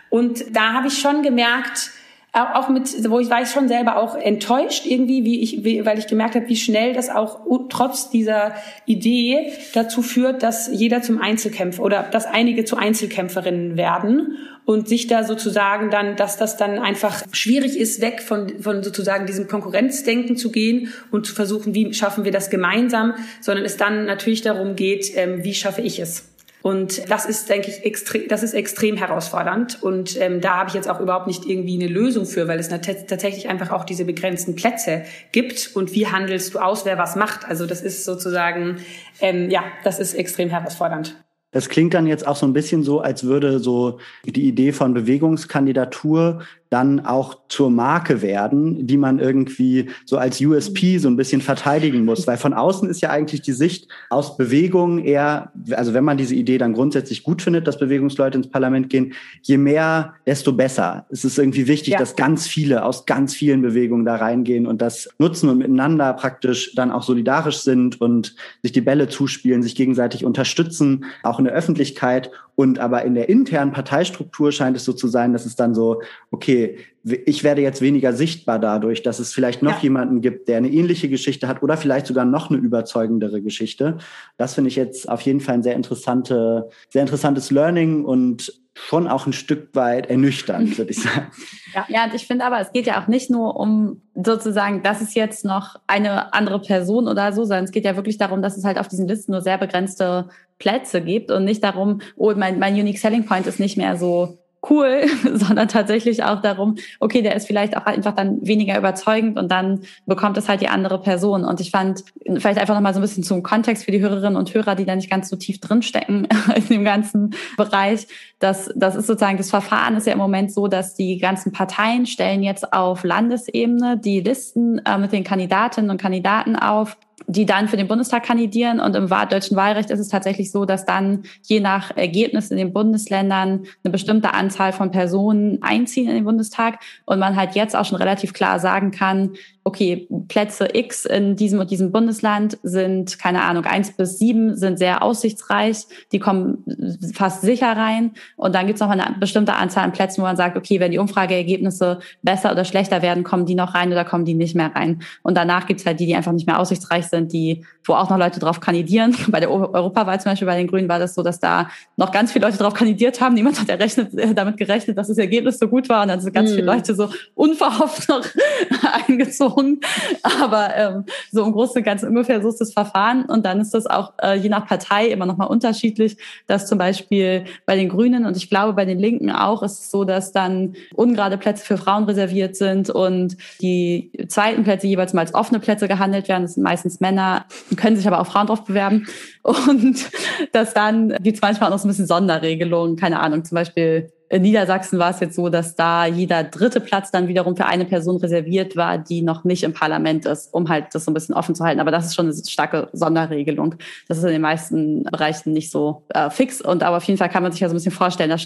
Und da habe ich schon gemerkt, auch mit, wo ich war ich schon selber auch enttäuscht irgendwie, wie ich, wie, weil ich gemerkt habe, wie schnell das auch trotz dieser Idee dazu führt, dass jeder zum Einzelkämpfer oder dass einige zu Einzelkämpferinnen werden und sich da sozusagen dann, dass das dann einfach schwierig ist, weg von, von sozusagen diesem Konkurrenzdenken zu gehen und zu versuchen, wie schaffen wir das gemeinsam, sondern es dann natürlich darum geht, ähm, wie schaffe ich es. Und das ist, denke ich, extrem, das ist extrem herausfordernd. Und ähm, da habe ich jetzt auch überhaupt nicht irgendwie eine Lösung für, weil es tatsächlich einfach auch diese begrenzten Plätze gibt. Und wie handelst du aus, wer was macht? Also das ist sozusagen, ähm, ja, das ist extrem herausfordernd. Das klingt dann jetzt auch so ein bisschen so, als würde so die Idee von Bewegungskandidatur dann auch zur Marke werden, die man irgendwie so als USP so ein bisschen verteidigen muss. Weil von außen ist ja eigentlich die Sicht aus Bewegung eher, also wenn man diese Idee dann grundsätzlich gut findet, dass Bewegungsleute ins Parlament gehen, je mehr, desto besser. Es ist irgendwie wichtig, ja. dass ganz viele aus ganz vielen Bewegungen da reingehen und das nutzen und miteinander praktisch dann auch solidarisch sind und sich die Bälle zuspielen, sich gegenseitig unterstützen, auch in der Öffentlichkeit. Und aber in der internen Parteistruktur scheint es so zu sein, dass es dann so, okay, ich werde jetzt weniger sichtbar dadurch, dass es vielleicht noch ja. jemanden gibt, der eine ähnliche Geschichte hat oder vielleicht sogar noch eine überzeugendere Geschichte. Das finde ich jetzt auf jeden Fall ein sehr interessante, sehr interessantes Learning und schon auch ein Stück weit ernüchternd, würde ich sagen. Ja, ja, und ich finde aber, es geht ja auch nicht nur um sozusagen, das ist jetzt noch eine andere Person oder so, sondern es geht ja wirklich darum, dass es halt auf diesen Listen nur sehr begrenzte Plätze gibt und nicht darum, oh, mein, mein Unique Selling Point ist nicht mehr so cool, sondern tatsächlich auch darum, okay, der ist vielleicht auch einfach dann weniger überzeugend und dann bekommt es halt die andere Person. Und ich fand vielleicht einfach nochmal so ein bisschen zum Kontext für die Hörerinnen und Hörer, die da nicht ganz so tief drinstecken in dem ganzen Bereich. dass das ist sozusagen, das Verfahren ist ja im Moment so, dass die ganzen Parteien stellen jetzt auf Landesebene die Listen äh, mit den Kandidatinnen und Kandidaten auf die dann für den Bundestag kandidieren. Und im deutschen Wahlrecht ist es tatsächlich so, dass dann je nach Ergebnis in den Bundesländern eine bestimmte Anzahl von Personen einziehen in den Bundestag und man halt jetzt auch schon relativ klar sagen kann, okay, Plätze X in diesem und diesem Bundesland sind, keine Ahnung, eins bis sieben sind sehr aussichtsreich, die kommen fast sicher rein. Und dann gibt es noch eine bestimmte Anzahl an Plätzen, wo man sagt, okay, wenn die Umfrageergebnisse besser oder schlechter werden, kommen die noch rein oder kommen die nicht mehr rein. Und danach gibt es halt die, die einfach nicht mehr aussichtsreich sind, die, wo auch noch Leute drauf kandidieren. Bei der Europawahl zum Beispiel bei den Grünen war das so, dass da noch ganz viele Leute drauf kandidiert haben. Niemand hat errechnet, äh, damit gerechnet, dass das Ergebnis so gut war. Und dann sind ganz mhm. viele Leute so unverhofft noch eingezogen Wochen. Aber ähm, so im Großen und Ganzen ungefähr so ist das Verfahren. Und dann ist das auch äh, je nach Partei immer nochmal unterschiedlich, dass zum Beispiel bei den Grünen und ich glaube bei den Linken auch ist es so, dass dann ungerade Plätze für Frauen reserviert sind und die zweiten Plätze jeweils mal als offene Plätze gehandelt werden. Das sind meistens Männer, können sich aber auch Frauen drauf bewerben. Und dass dann gibt es manchmal auch noch so ein bisschen Sonderregelungen, keine Ahnung, zum Beispiel in Niedersachsen war es jetzt so, dass da jeder dritte Platz dann wiederum für eine Person reserviert war, die noch nicht im Parlament ist, um halt das so ein bisschen offen zu halten. Aber das ist schon eine starke Sonderregelung. Das ist in den meisten Bereichen nicht so äh, fix. Und aber auf jeden Fall kann man sich ja so ein bisschen vorstellen, da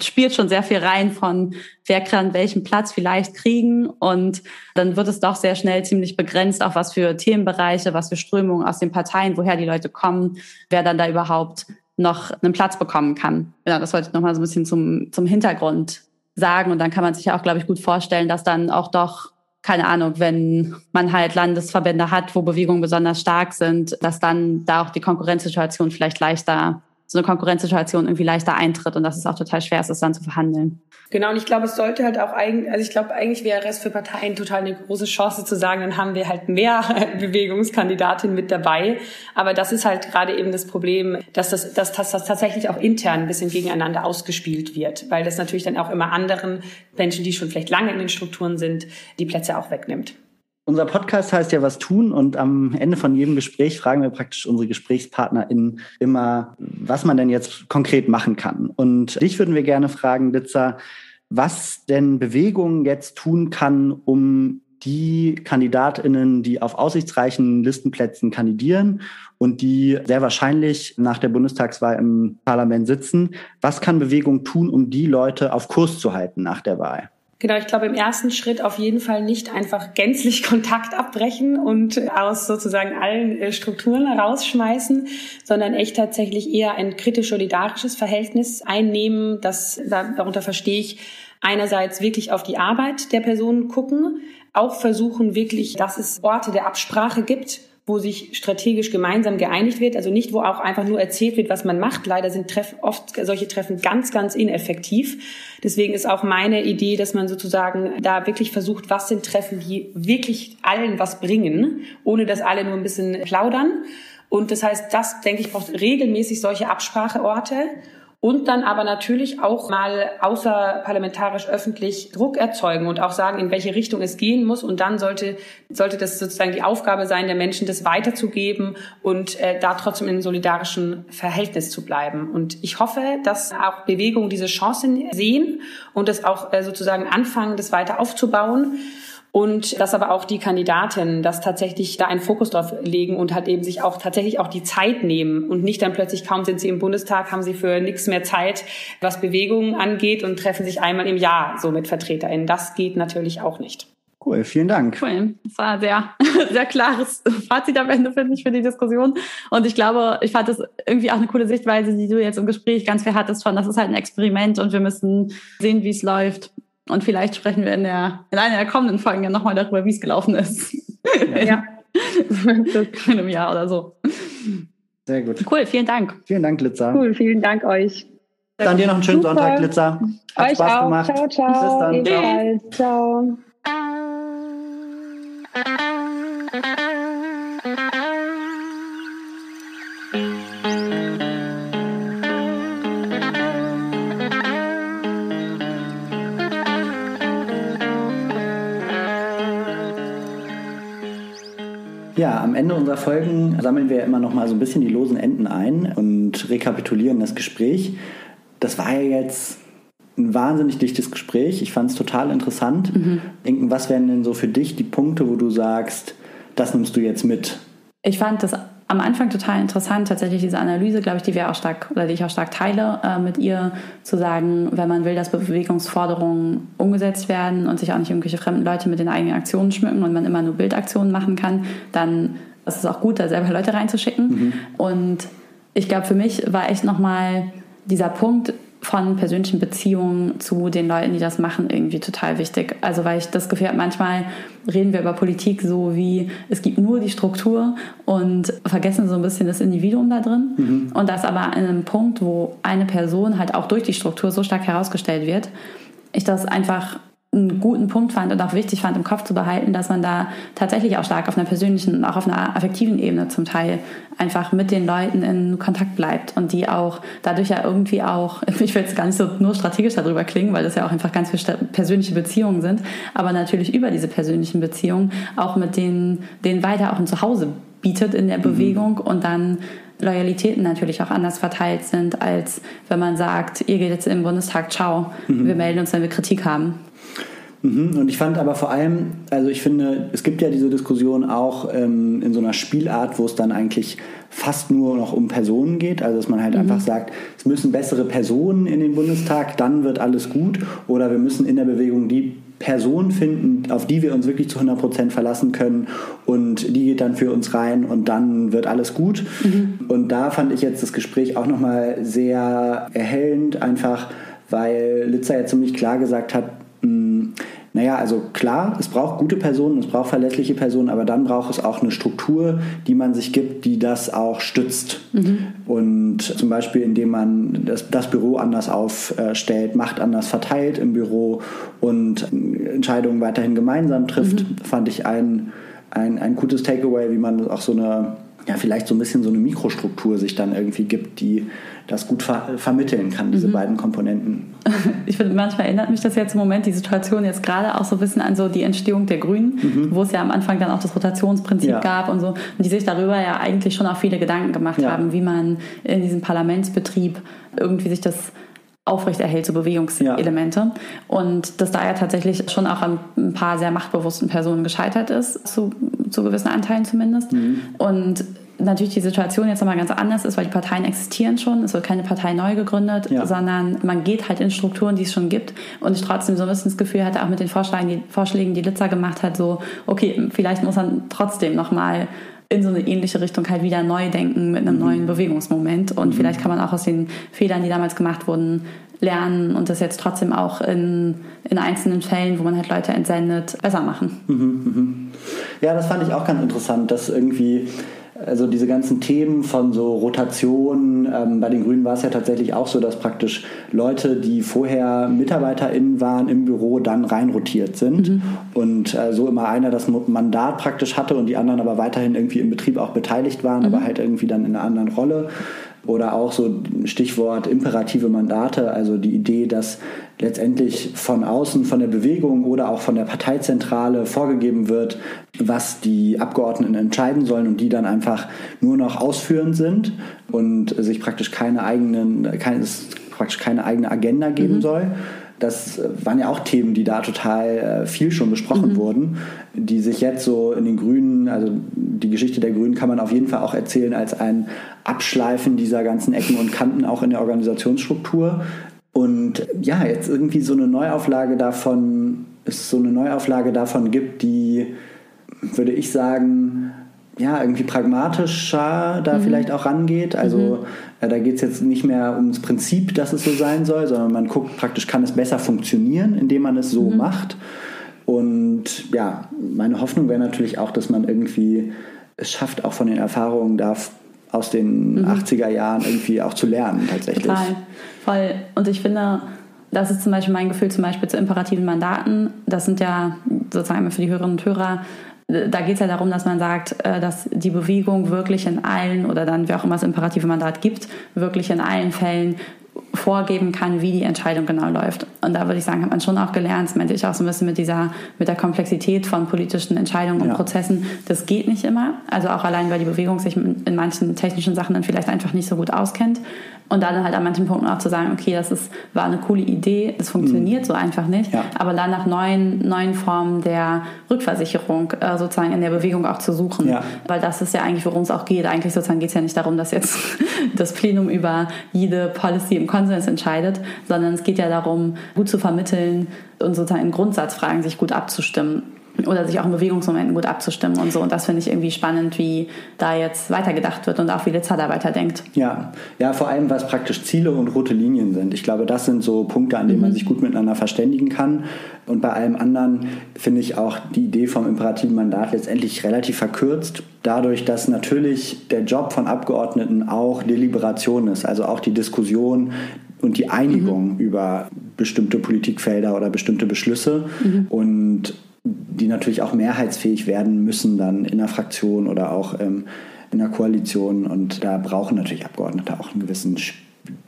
spielt schon sehr viel rein von, wer kann welchen Platz vielleicht kriegen. Und dann wird es doch sehr schnell ziemlich begrenzt, auch was für Themenbereiche, was für Strömungen aus den Parteien, woher die Leute kommen, wer dann da überhaupt noch einen Platz bekommen kann. Ja, das wollte ich nochmal so ein bisschen zum, zum Hintergrund sagen. Und dann kann man sich ja auch, glaube ich, gut vorstellen, dass dann auch doch, keine Ahnung, wenn man halt Landesverbände hat, wo Bewegungen besonders stark sind, dass dann da auch die Konkurrenzsituation vielleicht leichter so eine Konkurrenzsituation irgendwie leichter eintritt und dass es auch total schwer ist, das dann zu verhandeln. Genau, und ich glaube, es sollte halt auch eigentlich, also ich glaube, eigentlich wäre es für Parteien total eine große Chance zu sagen, dann haben wir halt mehr Bewegungskandidatinnen mit dabei. Aber das ist halt gerade eben das Problem, dass das, dass das, das tatsächlich auch intern ein bisschen gegeneinander ausgespielt wird, weil das natürlich dann auch immer anderen Menschen, die schon vielleicht lange in den Strukturen sind, die Plätze auch wegnimmt. Unser Podcast heißt ja was tun und am Ende von jedem Gespräch fragen wir praktisch unsere GesprächspartnerInnen immer, was man denn jetzt konkret machen kann. Und dich würden wir gerne fragen, Litzer, was denn Bewegung jetzt tun kann, um die KandidatInnen, die auf aussichtsreichen Listenplätzen kandidieren und die sehr wahrscheinlich nach der Bundestagswahl im Parlament sitzen, was kann Bewegung tun, um die Leute auf Kurs zu halten nach der Wahl? Genau, ich glaube im ersten Schritt auf jeden Fall nicht einfach gänzlich Kontakt abbrechen und aus sozusagen allen äh, Strukturen rausschmeißen, sondern echt tatsächlich eher ein kritisch-solidarisches Verhältnis einnehmen. Das, darunter verstehe ich einerseits wirklich auf die Arbeit der Personen gucken, auch versuchen wirklich, dass es Orte der Absprache gibt, wo sich strategisch gemeinsam geeinigt wird, also nicht, wo auch einfach nur erzählt wird, was man macht. Leider sind Treff, oft solche Treffen ganz, ganz ineffektiv. Deswegen ist auch meine Idee, dass man sozusagen da wirklich versucht, was sind Treffen, die wirklich allen was bringen, ohne dass alle nur ein bisschen plaudern. Und das heißt, das, denke ich, braucht regelmäßig solche Abspracheorte und dann aber natürlich auch mal außerparlamentarisch öffentlich Druck erzeugen und auch sagen, in welche Richtung es gehen muss. Und dann sollte, sollte das sozusagen die Aufgabe sein, der Menschen das weiterzugeben und äh, da trotzdem in einem solidarischen Verhältnis zu bleiben. Und ich hoffe, dass auch Bewegungen diese Chancen sehen und das auch äh, sozusagen anfangen, das weiter aufzubauen und dass aber auch die Kandidaten das tatsächlich da einen Fokus drauf legen und halt eben sich auch tatsächlich auch die Zeit nehmen und nicht dann plötzlich kaum sind sie im Bundestag, haben sie für nichts mehr Zeit, was Bewegungen angeht und treffen sich einmal im Jahr so mit VertreterInnen. Das geht natürlich auch nicht. Cool, vielen Dank. Cool. Das war ein sehr, sehr klares Fazit am Ende, finde ich, für die Diskussion. Und ich glaube, ich fand das irgendwie auch eine coole Sichtweise, die du jetzt im Gespräch ganz viel hattest von, das ist halt ein Experiment und wir müssen sehen, wie es läuft. Und vielleicht sprechen wir in, der, in einer der kommenden Folgen ja nochmal darüber, wie es gelaufen ist. Ja. in einem Jahr oder so. Sehr gut. Cool, vielen Dank. Vielen Dank, Glitzer. Cool, vielen Dank euch. Dann dir noch einen schönen Super. Sonntag, Glitzer. Hat euch Spaß auch. gemacht. Ciao, ciao. Bis dann. Ciao. ciao. Am Ende unserer Folgen sammeln wir immer noch mal so ein bisschen die losen Enden ein und rekapitulieren das Gespräch. Das war ja jetzt ein wahnsinnig dichtes Gespräch. Ich fand es total interessant. Mhm. Denken, was wären denn so für dich die Punkte, wo du sagst, das nimmst du jetzt mit? Ich fand das am Anfang total interessant, tatsächlich diese Analyse, glaube ich, die wir auch stark oder die ich auch stark teile, äh, mit ihr zu sagen, wenn man will, dass Bewegungsforderungen umgesetzt werden und sich auch nicht irgendwelche fremden Leute mit den eigenen Aktionen schmücken und man immer nur Bildaktionen machen kann, dann ist es auch gut, da selber Leute reinzuschicken. Mhm. Und ich glaube, für mich war echt nochmal dieser Punkt, von persönlichen Beziehungen zu den Leuten, die das machen, irgendwie total wichtig. Also weil ich das Gefühl habe, manchmal reden wir über Politik so wie, es gibt nur die Struktur und vergessen so ein bisschen das Individuum da drin. Mhm. Und das aber an einem Punkt, wo eine Person halt auch durch die Struktur so stark herausgestellt wird, ich das einfach einen guten Punkt fand und auch wichtig fand, im Kopf zu behalten, dass man da tatsächlich auch stark auf einer persönlichen und auch auf einer affektiven Ebene zum Teil einfach mit den Leuten in Kontakt bleibt und die auch dadurch ja irgendwie auch, ich will jetzt gar nicht so nur strategisch darüber klingen, weil das ja auch einfach ganz viele persönliche Beziehungen sind, aber natürlich über diese persönlichen Beziehungen auch mit denen, denen weiter auch ein Zuhause bietet in der mhm. Bewegung und dann Loyalitäten natürlich auch anders verteilt sind, als wenn man sagt, ihr geht jetzt im Bundestag, ciao, mhm. wir melden uns, wenn wir Kritik haben. Mhm. Und ich fand aber vor allem, also ich finde, es gibt ja diese Diskussion auch ähm, in so einer Spielart, wo es dann eigentlich fast nur noch um Personen geht. Also dass man halt mhm. einfach sagt, es müssen bessere Personen in den Bundestag, dann wird alles gut. Oder wir müssen in der Bewegung die Person finden, auf die wir uns wirklich zu 100 Prozent verlassen können und die geht dann für uns rein und dann wird alles gut. Mhm. Und da fand ich jetzt das Gespräch auch nochmal sehr erhellend, einfach weil Litzer ja ziemlich klar gesagt hat, naja, also klar, es braucht gute Personen, es braucht verlässliche Personen, aber dann braucht es auch eine Struktur, die man sich gibt, die das auch stützt. Mhm. Und zum Beispiel, indem man das, das Büro anders aufstellt, Macht anders verteilt im Büro und Entscheidungen weiterhin gemeinsam trifft, mhm. fand ich ein, ein, ein gutes Takeaway, wie man auch so eine ja, vielleicht so ein bisschen so eine Mikrostruktur sich dann irgendwie gibt, die das gut ver vermitteln kann, diese mhm. beiden Komponenten. Ich finde, manchmal erinnert mich das jetzt im Moment, die Situation jetzt gerade auch so ein bisschen an so die Entstehung der Grünen, mhm. wo es ja am Anfang dann auch das Rotationsprinzip ja. gab und so, und die sich darüber ja eigentlich schon auch viele Gedanken gemacht ja. haben, wie man in diesem Parlamentsbetrieb irgendwie sich das aufrechterhält, so Bewegungselemente. Ja. Und dass da ja tatsächlich schon auch an ein paar sehr machtbewussten Personen gescheitert ist, zu, zu gewissen Anteilen zumindest. Mhm. Und natürlich die Situation jetzt nochmal ganz anders ist, weil die Parteien existieren schon, es wird keine Partei neu gegründet, ja. sondern man geht halt in Strukturen, die es schon gibt und ich trotzdem so ein bisschen das Gefühl hatte, auch mit den Vorschlägen, die, Vorschlägen, die Litzer gemacht hat, so, okay, vielleicht muss man trotzdem nochmal in so eine ähnliche Richtung halt wieder neu denken mit einem mhm. neuen Bewegungsmoment und mhm. vielleicht kann man auch aus den Fehlern, die damals gemacht wurden, lernen und das jetzt trotzdem auch in, in einzelnen Fällen, wo man halt Leute entsendet, besser machen. Mhm. Ja, das fand ich auch ganz interessant, dass irgendwie also diese ganzen Themen von so Rotation, ähm, bei den Grünen war es ja tatsächlich auch so, dass praktisch Leute, die vorher MitarbeiterInnen waren im Büro, dann reinrotiert sind mhm. und äh, so immer einer das Mandat praktisch hatte und die anderen aber weiterhin irgendwie im Betrieb auch beteiligt waren, mhm. aber halt irgendwie dann in einer anderen Rolle. Oder auch so Stichwort imperative Mandate, also die Idee, dass letztendlich von außen, von der Bewegung oder auch von der Parteizentrale vorgegeben wird, was die Abgeordneten entscheiden sollen und die dann einfach nur noch ausführend sind und sich praktisch keine eigenen, keine, praktisch keine eigene Agenda geben mhm. soll. Das waren ja auch Themen, die da total äh, viel schon besprochen mhm. wurden, die sich jetzt so in den Grünen, also die Geschichte der Grünen kann man auf jeden Fall auch erzählen als ein Abschleifen dieser ganzen Ecken und Kanten auch in der Organisationsstruktur. Und ja, jetzt irgendwie so eine Neuauflage davon, es so eine Neuauflage davon gibt, die, würde ich sagen, ja, irgendwie pragmatischer da mhm. vielleicht auch rangeht. Also mhm. äh, da geht es jetzt nicht mehr ums Prinzip, dass es so sein soll, sondern man guckt praktisch, kann es besser funktionieren, indem man es so mhm. macht. Und ja, meine Hoffnung wäre natürlich auch, dass man irgendwie es schafft, auch von den Erfahrungen da aus den mhm. 80er Jahren irgendwie auch zu lernen tatsächlich. Total, voll. Und ich finde, das ist zum Beispiel mein Gefühl zum Beispiel zu imperativen Mandaten. Das sind ja sozusagen für die Hörerinnen und Hörer da geht es ja darum, dass man sagt, äh, dass die Bewegung wirklich in allen oder dann, wie auch immer das imperative Mandat gibt, wirklich in allen Fällen vorgeben kann, wie die Entscheidung genau läuft. Und da würde ich sagen, hat man schon auch gelernt, das meinte ich auch so ein bisschen mit dieser, mit der Komplexität von politischen Entscheidungen und ja. Prozessen. Das geht nicht immer. Also auch allein, weil die Bewegung sich in manchen technischen Sachen dann vielleicht einfach nicht so gut auskennt. Und dann halt an manchen Punkten auch zu sagen, okay, das ist, war eine coole Idee, es funktioniert mhm. so einfach nicht. Ja. Aber dann nach neuen, neuen Formen der Rückversicherung äh, sozusagen in der Bewegung auch zu suchen. Ja. Weil das ist ja eigentlich, worum es auch geht. Eigentlich sozusagen geht es ja nicht darum, dass jetzt das Plenum über jede Policy im Konsens entscheidet, sondern es geht ja darum, gut zu vermitteln und sozusagen in Grundsatzfragen sich gut abzustimmen oder sich auch in Bewegungsmomenten gut abzustimmen und so. Und das finde ich irgendwie spannend, wie da jetzt weitergedacht wird und auch wie Litzer da weiterdenkt. Ja, ja, vor allem was praktisch Ziele und rote Linien sind. Ich glaube, das sind so Punkte, an denen mhm. man sich gut miteinander verständigen kann. Und bei allem anderen finde ich auch die Idee vom imperativen Mandat letztendlich relativ verkürzt, dadurch, dass natürlich der Job von Abgeordneten auch Deliberation ist, also auch die Diskussion und die Einigung mhm. über bestimmte Politikfelder oder bestimmte Beschlüsse. Mhm. Und die natürlich auch mehrheitsfähig werden müssen dann in der Fraktion oder auch ähm, in der Koalition. Und da brauchen natürlich Abgeordnete auch einen gewissen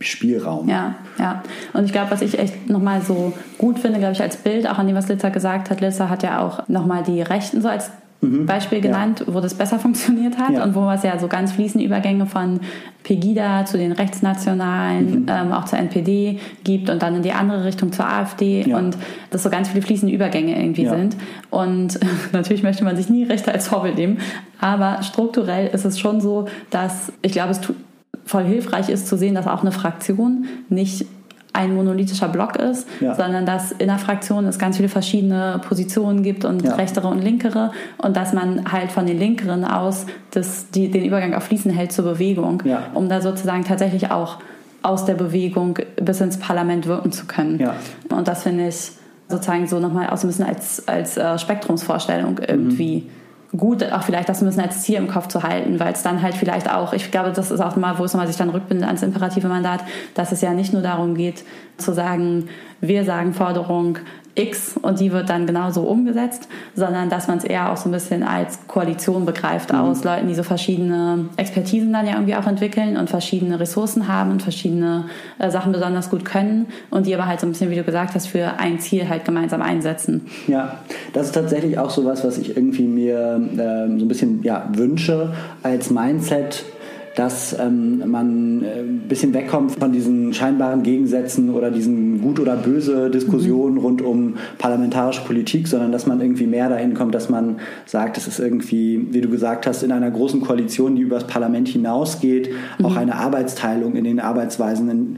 Spielraum. Ja, ja. Und ich glaube, was ich echt nochmal so gut finde, glaube ich, als Bild, auch an dem, was Litzer gesagt hat, Litzer hat ja auch nochmal die Rechten so als mhm. Beispiel genannt, ja. wo das besser funktioniert hat ja. und wo es ja so ganz fließende Übergänge von Pegida zu den Rechtsnationalen, mhm. ähm, auch zur NPD gibt und dann in die andere Richtung zur AfD ja. und dass so ganz viele fließende Übergänge irgendwie sind. Und natürlich möchte man sich nie Rechte als Vorbild nehmen, aber strukturell ist es schon so, dass ich glaube, es voll hilfreich ist zu sehen, dass auch eine Fraktion nicht ein monolithischer Block ist, ja. sondern dass in der Fraktion es ganz viele verschiedene Positionen gibt und ja. rechtere und linkere und dass man halt von den linkeren aus das, die, den Übergang auf Fließen hält zur Bewegung, ja. um da sozusagen tatsächlich auch aus der Bewegung bis ins Parlament wirken zu können. Und das finde ich sozusagen so nochmal auch so ein bisschen als, als äh, Spektrumsvorstellung irgendwie. Mhm gut, auch vielleicht das müssen als Ziel im Kopf zu halten, weil es dann halt vielleicht auch, ich glaube, das ist auch mal, wo es nochmal sich dann rückbindet ans imperative Mandat, dass es ja nicht nur darum geht, zu sagen, wir sagen Forderung X und die wird dann genauso umgesetzt, sondern dass man es eher auch so ein bisschen als Koalition begreift mhm. aus Leuten, die so verschiedene Expertisen dann ja irgendwie auch entwickeln und verschiedene Ressourcen haben und verschiedene äh, Sachen besonders gut können und die aber halt so ein bisschen, wie du gesagt hast, für ein Ziel halt gemeinsam einsetzen. Ja, das ist tatsächlich auch so was, was ich irgendwie mir äh, so ein bisschen ja, wünsche als Mindset dass ähm, man äh, ein bisschen wegkommt von diesen scheinbaren Gegensätzen oder diesen gut oder böse Diskussionen mhm. rund um parlamentarische Politik, sondern dass man irgendwie mehr dahin kommt, dass man sagt, es ist irgendwie, wie du gesagt hast, in einer großen Koalition, die über das Parlament hinausgeht, mhm. auch eine Arbeitsteilung in den Arbeitsweisen. In,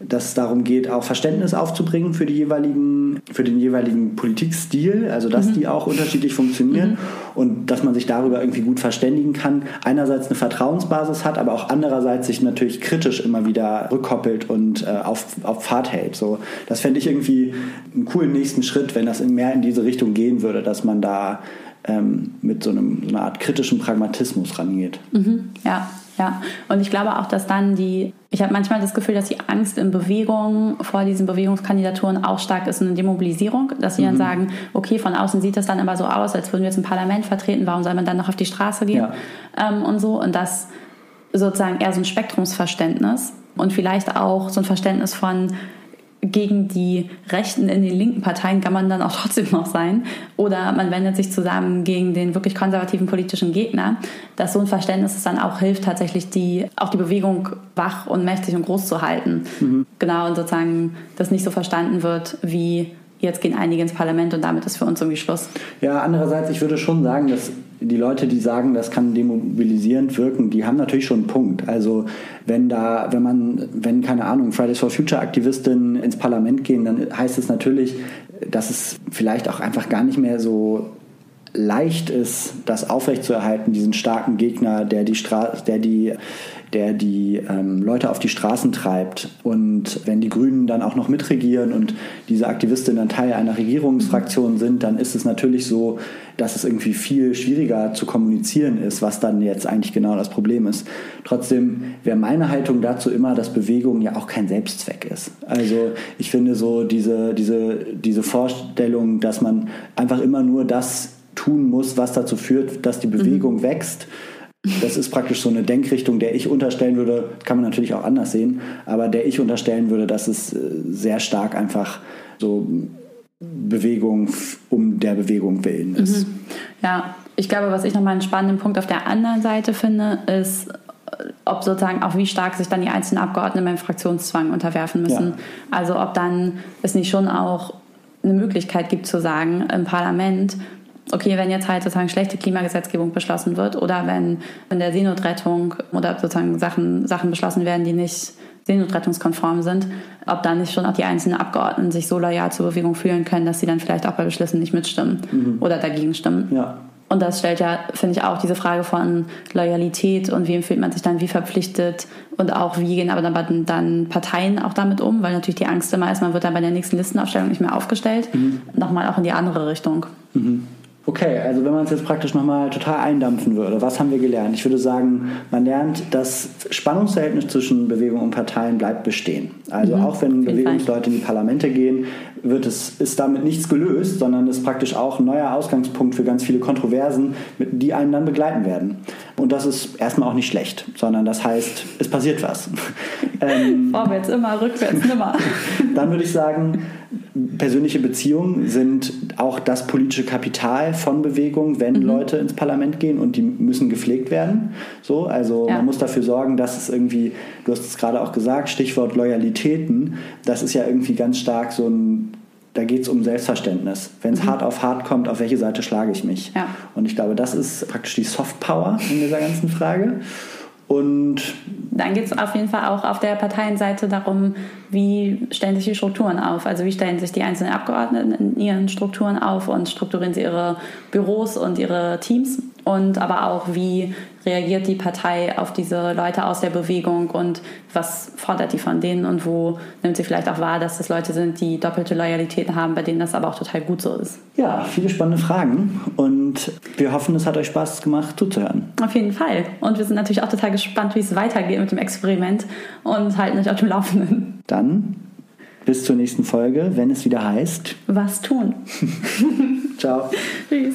dass es darum geht, auch Verständnis aufzubringen für, die jeweiligen, für den jeweiligen Politikstil, also dass mhm. die auch unterschiedlich funktionieren mhm. und dass man sich darüber irgendwie gut verständigen kann. Einerseits eine Vertrauensbasis hat, aber auch andererseits sich natürlich kritisch immer wieder rückkoppelt und äh, auf, auf Pfad hält. So, das fände ich irgendwie einen coolen nächsten Schritt, wenn das mehr in diese Richtung gehen würde, dass man da ähm, mit so, einem, so einer Art kritischen Pragmatismus rangeht. Mhm. Ja, ja, und ich glaube auch, dass dann die, ich habe manchmal das Gefühl, dass die Angst in Bewegung vor diesen Bewegungskandidaturen auch stark ist, eine Demobilisierung, dass sie mhm. dann sagen, okay, von außen sieht das dann aber so aus, als würden wir jetzt ein Parlament vertreten, warum soll man dann noch auf die Straße gehen ja. ähm, und so. Und das sozusagen eher so ein Spektrumsverständnis und vielleicht auch so ein Verständnis von, gegen die Rechten in den linken Parteien kann man dann auch trotzdem noch sein. Oder man wendet sich zusammen gegen den wirklich konservativen politischen Gegner. Dass so ein Verständnis es dann auch hilft, tatsächlich die, auch die Bewegung wach und mächtig und groß zu halten. Mhm. Genau, und sozusagen das nicht so verstanden wird wie jetzt gehen einige ins Parlament und damit ist für uns irgendwie Schluss. Ja, andererseits, ich würde schon sagen, dass die Leute, die sagen, das kann demobilisierend wirken, die haben natürlich schon einen Punkt. Also wenn da, wenn man, wenn keine Ahnung, Fridays for Future Aktivistinnen ins Parlament gehen, dann heißt es natürlich, dass es vielleicht auch einfach gar nicht mehr so leicht ist, das aufrechtzuerhalten, diesen starken Gegner, der die, Stra der die der die ähm, Leute auf die Straßen treibt. Und wenn die Grünen dann auch noch mitregieren und diese Aktivistinnen dann Teil einer Regierungsfraktion sind, dann ist es natürlich so, dass es irgendwie viel schwieriger zu kommunizieren ist, was dann jetzt eigentlich genau das Problem ist. Trotzdem wäre meine Haltung dazu immer, dass Bewegung ja auch kein Selbstzweck ist. Also ich finde so diese, diese, diese Vorstellung, dass man einfach immer nur das tun muss, was dazu führt, dass die Bewegung mhm. wächst, das ist praktisch so eine Denkrichtung, der ich unterstellen würde, kann man natürlich auch anders sehen, aber der ich unterstellen würde, dass es äh, sehr stark einfach so Bewegung um der Bewegung willen ist. Mhm. Ja, ich glaube, was ich nochmal einen spannenden Punkt auf der anderen Seite finde, ist, ob sozusagen auch wie stark sich dann die einzelnen Abgeordneten beim Fraktionszwang unterwerfen müssen. Ja. Also ob dann es nicht schon auch eine Möglichkeit gibt zu sagen im Parlament, okay, wenn jetzt halt sozusagen schlechte Klimagesetzgebung beschlossen wird oder wenn in der Seenotrettung oder sozusagen Sachen, Sachen beschlossen werden, die nicht seenotrettungskonform sind, ob dann nicht schon auch die einzelnen Abgeordneten sich so loyal zur Bewegung fühlen können, dass sie dann vielleicht auch bei Beschlüssen nicht mitstimmen mhm. oder dagegen stimmen. Ja. Und das stellt ja, finde ich, auch diese Frage von Loyalität und wem fühlt man sich dann wie verpflichtet und auch wie gehen aber dann, dann Parteien auch damit um, weil natürlich die Angst immer ist, man wird dann bei der nächsten Listenaufstellung nicht mehr aufgestellt. Mhm. Nochmal auch in die andere Richtung. Mhm. Okay, also wenn man es jetzt praktisch nochmal total eindampfen würde, was haben wir gelernt? Ich würde sagen, man lernt, das Spannungsverhältnis zwischen Bewegung und Parteien bleibt bestehen. Also mhm, auch wenn Bewegungsleute in die Parlamente gehen, wird es, ist damit nichts gelöst, sondern ist praktisch auch ein neuer Ausgangspunkt für ganz viele Kontroversen, die einen dann begleiten werden. Und das ist erstmal auch nicht schlecht, sondern das heißt, es passiert was. ähm, Vorwärts immer, rückwärts nimmer. dann würde ich sagen, persönliche Beziehungen sind auch das politische Kapital von Bewegung, wenn mhm. Leute ins Parlament gehen und die müssen gepflegt werden. So, also ja. man muss dafür sorgen, dass es irgendwie, du hast es gerade auch gesagt, Stichwort Loyalitäten, das ist ja irgendwie ganz stark so ein da geht es um Selbstverständnis. Wenn es mhm. hart auf hart kommt, auf welche Seite schlage ich mich? Ja. Und ich glaube, das ist praktisch die Soft Power in dieser ganzen Frage. Und dann geht es auf jeden Fall auch auf der Parteienseite darum, wie stellen sich die Strukturen auf. Also wie stellen sich die einzelnen Abgeordneten in ihren Strukturen auf und strukturieren sie ihre Büros und ihre Teams. Und aber auch, wie reagiert die Partei auf diese Leute aus der Bewegung und was fordert die von denen und wo nimmt sie vielleicht auch wahr, dass das Leute sind, die doppelte Loyalität haben, bei denen das aber auch total gut so ist. Ja, viele spannende Fragen und wir hoffen, es hat euch Spaß gemacht zuzuhören. Auf jeden Fall. Und wir sind natürlich auch total gespannt, wie es weitergeht mit dem Experiment und halten euch auf dem Laufenden. Dann bis zur nächsten Folge, wenn es wieder heißt. Was tun? Ciao. Tschüss.